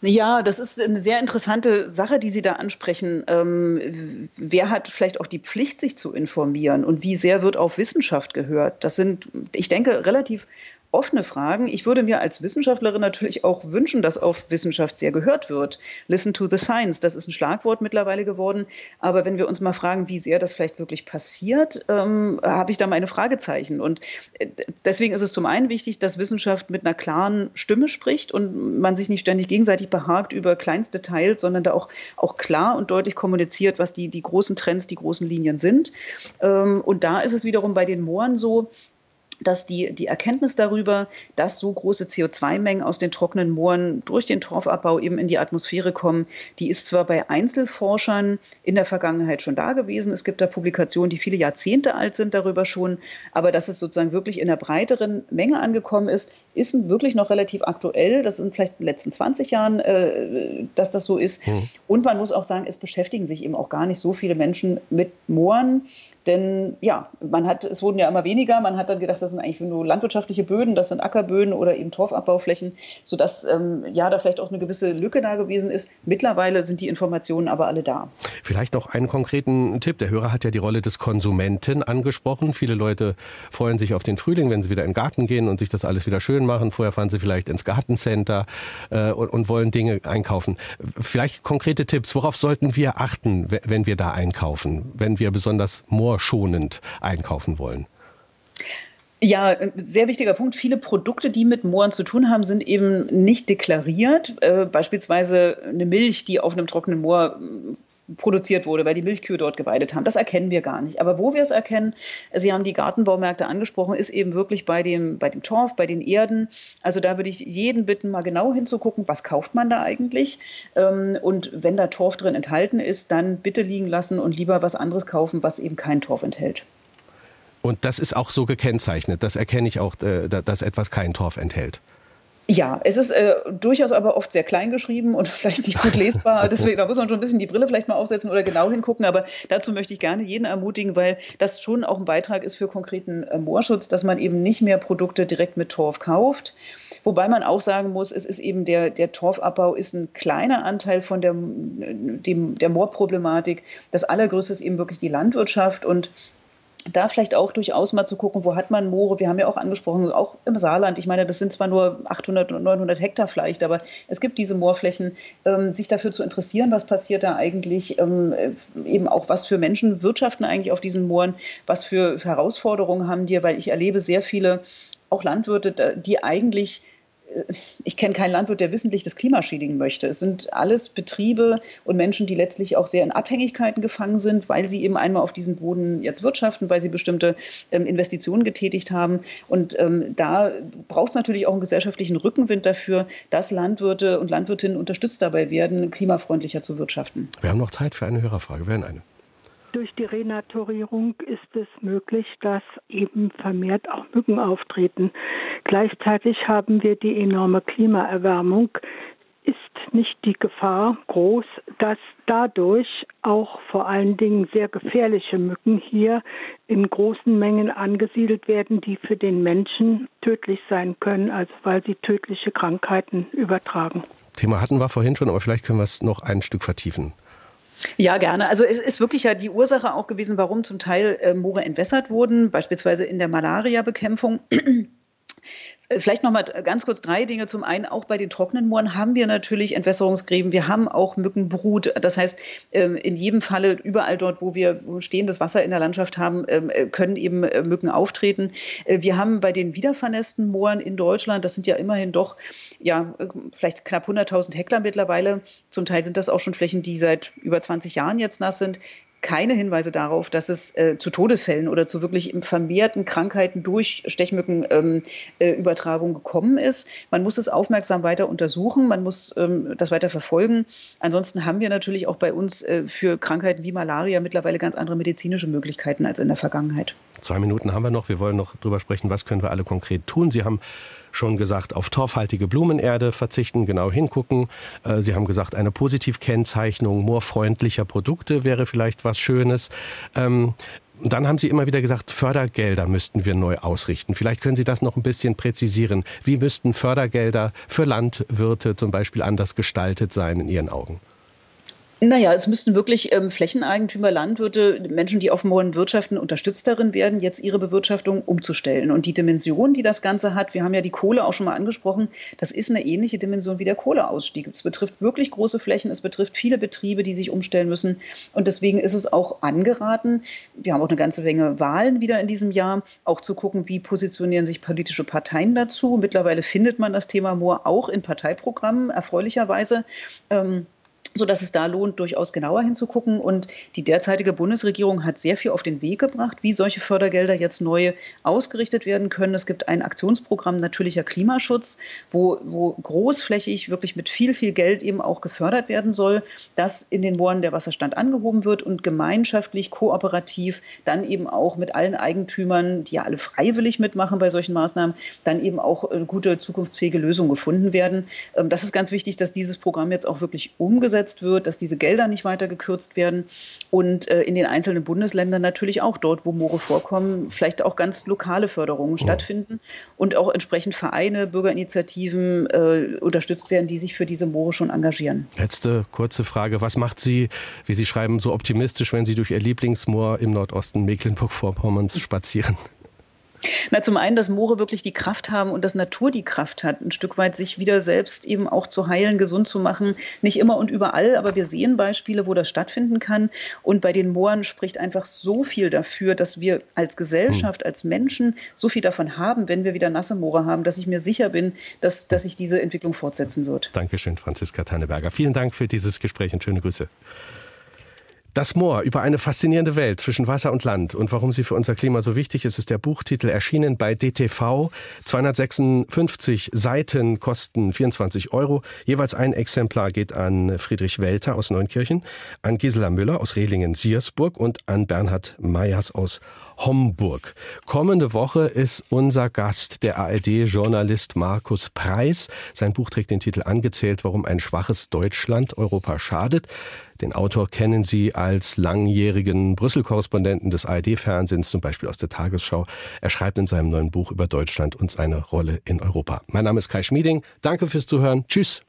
Ja, das ist eine sehr interessante Sache, die Sie da ansprechen. Ähm, wer hat vielleicht auch die Pflicht, sich zu informieren und wie sehr wird auf Wissenschaft gehört? Das sind, ich denke, relativ offene Fragen. Ich würde mir als Wissenschaftlerin natürlich auch wünschen, dass auf Wissenschaft sehr gehört wird. Listen to the science, das ist ein Schlagwort mittlerweile geworden. Aber wenn wir uns mal fragen, wie sehr das vielleicht wirklich passiert, ähm, habe ich da meine Fragezeichen. Und äh, deswegen ist es zum einen wichtig, dass Wissenschaft mit einer klaren Stimme spricht und man sich nicht ständig gegenseitig behagt über kleinste Details, sondern da auch, auch klar und deutlich kommuniziert, was die, die großen Trends, die großen Linien sind. Ähm, und da ist es wiederum bei den Mooren so, dass die, die Erkenntnis darüber, dass so große CO2-Mengen aus den trockenen Mooren durch den Torfabbau eben in die Atmosphäre kommen, die ist zwar bei Einzelforschern in der Vergangenheit schon da gewesen. Es gibt da Publikationen, die viele Jahrzehnte alt sind darüber schon, aber dass es sozusagen wirklich in einer breiteren Menge angekommen ist, ist wirklich noch relativ aktuell. Das sind vielleicht in den letzten 20 Jahren, äh, dass das so ist. Mhm. Und man muss auch sagen, es beschäftigen sich eben auch gar nicht so viele Menschen mit Mooren. Denn ja, man hat, es wurden ja immer weniger. Man hat dann gedacht, das sind eigentlich nur landwirtschaftliche Böden, das sind Ackerböden oder eben Torfabbauflächen, sodass ähm, ja da vielleicht auch eine gewisse Lücke da gewesen ist. Mittlerweile sind die Informationen aber alle da. Vielleicht noch einen konkreten Tipp. Der Hörer hat ja die Rolle des Konsumenten angesprochen. Viele Leute freuen sich auf den Frühling, wenn sie wieder in den Garten gehen und sich das alles wieder schön machen. Vorher fahren sie vielleicht ins Gartencenter äh, und, und wollen Dinge einkaufen. Vielleicht konkrete Tipps. Worauf sollten wir achten, wenn wir da einkaufen, wenn wir besonders moorschonend einkaufen wollen? Ja, sehr wichtiger Punkt. Viele Produkte, die mit Mooren zu tun haben, sind eben nicht deklariert. Äh, beispielsweise eine Milch, die auf einem trockenen Moor produziert wurde, weil die Milchkühe dort geweidet haben. Das erkennen wir gar nicht. Aber wo wir es erkennen, Sie haben die Gartenbaumärkte angesprochen, ist eben wirklich bei dem, bei dem Torf, bei den Erden. Also da würde ich jeden bitten, mal genau hinzugucken, was kauft man da eigentlich. Ähm, und wenn da Torf drin enthalten ist, dann bitte liegen lassen und lieber was anderes kaufen, was eben kein Torf enthält. Und das ist auch so gekennzeichnet. Das erkenne ich auch, äh, dass etwas kein Torf enthält. Ja, es ist äh, durchaus aber oft sehr klein geschrieben und (laughs) vielleicht nicht gut lesbar. (laughs) Deswegen da muss man schon ein bisschen die Brille vielleicht mal aufsetzen oder genau hingucken. Aber dazu möchte ich gerne jeden ermutigen, weil das schon auch ein Beitrag ist für konkreten äh, Moorschutz, dass man eben nicht mehr Produkte direkt mit Torf kauft. Wobei man auch sagen muss, es ist eben der, der Torfabbau ist ein kleiner Anteil von der, dem, der Moorproblematik. Das allergrößte ist eben wirklich die Landwirtschaft und da vielleicht auch durchaus mal zu gucken, wo hat man Moore? Wir haben ja auch angesprochen, auch im Saarland. Ich meine, das sind zwar nur 800 und 900 Hektar vielleicht, aber es gibt diese Moorflächen. Ähm, sich dafür zu interessieren, was passiert da eigentlich, ähm, eben auch was für Menschen wirtschaften eigentlich auf diesen Mooren, was für Herausforderungen haben die, weil ich erlebe sehr viele auch Landwirte, die eigentlich ich kenne keinen Landwirt, der wissentlich das Klima schädigen möchte. Es sind alles Betriebe und Menschen, die letztlich auch sehr in Abhängigkeiten gefangen sind, weil sie eben einmal auf diesem Boden jetzt wirtschaften, weil sie bestimmte ähm, Investitionen getätigt haben. Und ähm, da braucht es natürlich auch einen gesellschaftlichen Rückenwind dafür, dass Landwirte und Landwirtinnen unterstützt dabei werden, klimafreundlicher zu wirtschaften. Wir haben noch Zeit für eine Hörerfrage. Wir haben eine. Durch die Renaturierung ist es möglich, dass eben vermehrt auch Mücken auftreten. Gleichzeitig haben wir die enorme Klimaerwärmung. Ist nicht die Gefahr groß, dass dadurch auch vor allen Dingen sehr gefährliche Mücken hier in großen Mengen angesiedelt werden, die für den Menschen tödlich sein können, also weil sie tödliche Krankheiten übertragen? Thema hatten wir vorhin schon, aber vielleicht können wir es noch ein Stück vertiefen. Ja, gerne. Also es ist wirklich ja die Ursache auch gewesen, warum zum Teil äh, Moore entwässert wurden, beispielsweise in der Malaria-Bekämpfung. Äh, vielleicht noch mal ganz kurz drei Dinge. Zum einen, auch bei den trockenen Mooren haben wir natürlich Entwässerungsgräben. Wir haben auch Mückenbrut. Das heißt, ähm, in jedem Falle, überall dort, wo wir stehendes Wasser in der Landschaft haben, ähm, äh, können eben äh, Mücken auftreten. Wir haben bei den wiedervernässten Mooren in Deutschland, das sind ja immerhin doch, ja, vielleicht knapp 100.000 Hektar mittlerweile. Zum Teil sind das auch schon Flächen, die seit über 20 Jahren jetzt nass sind keine Hinweise darauf, dass es äh, zu Todesfällen oder zu wirklich vermehrten Krankheiten durch Stechmückenübertragung ähm, äh, gekommen ist. Man muss es aufmerksam weiter untersuchen, man muss ähm, das weiter verfolgen. Ansonsten haben wir natürlich auch bei uns äh, für Krankheiten wie Malaria mittlerweile ganz andere medizinische Möglichkeiten als in der Vergangenheit. Zwei Minuten haben wir noch. Wir wollen noch darüber sprechen, was können wir alle konkret tun. Sie haben schon gesagt, auf torfhaltige Blumenerde verzichten, genau hingucken. Äh, Sie haben gesagt, eine Positivkennzeichnung moorfreundlicher Produkte wäre vielleicht was Schönes. Ähm, Und dann haben Sie immer wieder gesagt, Fördergelder müssten wir neu ausrichten. Vielleicht können Sie das noch ein bisschen präzisieren. Wie müssten Fördergelder für Landwirte zum Beispiel anders gestaltet sein in Ihren Augen? Naja, es müssten wirklich ähm, Flächeneigentümer, Landwirte, Menschen, die auf Mooren wirtschaften, unterstützt darin werden, jetzt ihre Bewirtschaftung umzustellen. Und die Dimension, die das Ganze hat, wir haben ja die Kohle auch schon mal angesprochen, das ist eine ähnliche Dimension wie der Kohleausstieg. Es betrifft wirklich große Flächen, es betrifft viele Betriebe, die sich umstellen müssen. Und deswegen ist es auch angeraten, wir haben auch eine ganze Menge Wahlen wieder in diesem Jahr, auch zu gucken, wie positionieren sich politische Parteien dazu. Mittlerweile findet man das Thema Moor auch in Parteiprogrammen, erfreulicherweise. Ähm, sodass es da lohnt, durchaus genauer hinzugucken. Und die derzeitige Bundesregierung hat sehr viel auf den Weg gebracht, wie solche Fördergelder jetzt neu ausgerichtet werden können. Es gibt ein Aktionsprogramm Natürlicher Klimaschutz, wo, wo großflächig wirklich mit viel, viel Geld eben auch gefördert werden soll, dass in den Mooren der Wasserstand angehoben wird und gemeinschaftlich, kooperativ dann eben auch mit allen Eigentümern, die ja alle freiwillig mitmachen bei solchen Maßnahmen, dann eben auch äh, gute zukunftsfähige Lösungen gefunden werden. Ähm, das ist ganz wichtig, dass dieses Programm jetzt auch wirklich umgesetzt umgesetzt wird, dass diese Gelder nicht weiter gekürzt werden und äh, in den einzelnen Bundesländern natürlich auch dort, wo Moore vorkommen, vielleicht auch ganz lokale Förderungen oh. stattfinden und auch entsprechend Vereine, Bürgerinitiativen äh, unterstützt werden, die sich für diese Moore schon engagieren. Letzte kurze Frage. Was macht Sie, wie Sie schreiben, so optimistisch, wenn Sie durch Ihr Lieblingsmoor im Nordosten Mecklenburg-Vorpommerns spazieren? Na, zum einen, dass Moore wirklich die Kraft haben und dass Natur die Kraft hat, ein Stück weit sich wieder selbst eben auch zu heilen, gesund zu machen. Nicht immer und überall, aber wir sehen Beispiele, wo das stattfinden kann. Und bei den Mooren spricht einfach so viel dafür, dass wir als Gesellschaft, hm. als Menschen so viel davon haben, wenn wir wieder nasse Moore haben, dass ich mir sicher bin, dass, dass sich diese Entwicklung fortsetzen wird. Dankeschön, Franziska Tanneberger. Vielen Dank für dieses Gespräch und schöne Grüße. Das Moor über eine faszinierende Welt zwischen Wasser und Land und warum sie für unser Klima so wichtig ist, ist der Buchtitel erschienen bei DTV. 256 Seiten kosten 24 Euro. Jeweils ein Exemplar geht an Friedrich Welter aus Neunkirchen, an Gisela Müller aus Rehlingen-Siersburg und an Bernhard Meyers aus Homburg. Kommende Woche ist unser Gast der ARD-Journalist Markus Preis. Sein Buch trägt den Titel Angezählt, warum ein schwaches Deutschland Europa schadet. Den Autor kennen Sie als langjährigen Brüssel-Korrespondenten des ARD-Fernsehens, zum Beispiel aus der Tagesschau. Er schreibt in seinem neuen Buch über Deutschland und seine Rolle in Europa. Mein Name ist Kai Schmieding. Danke fürs Zuhören. Tschüss.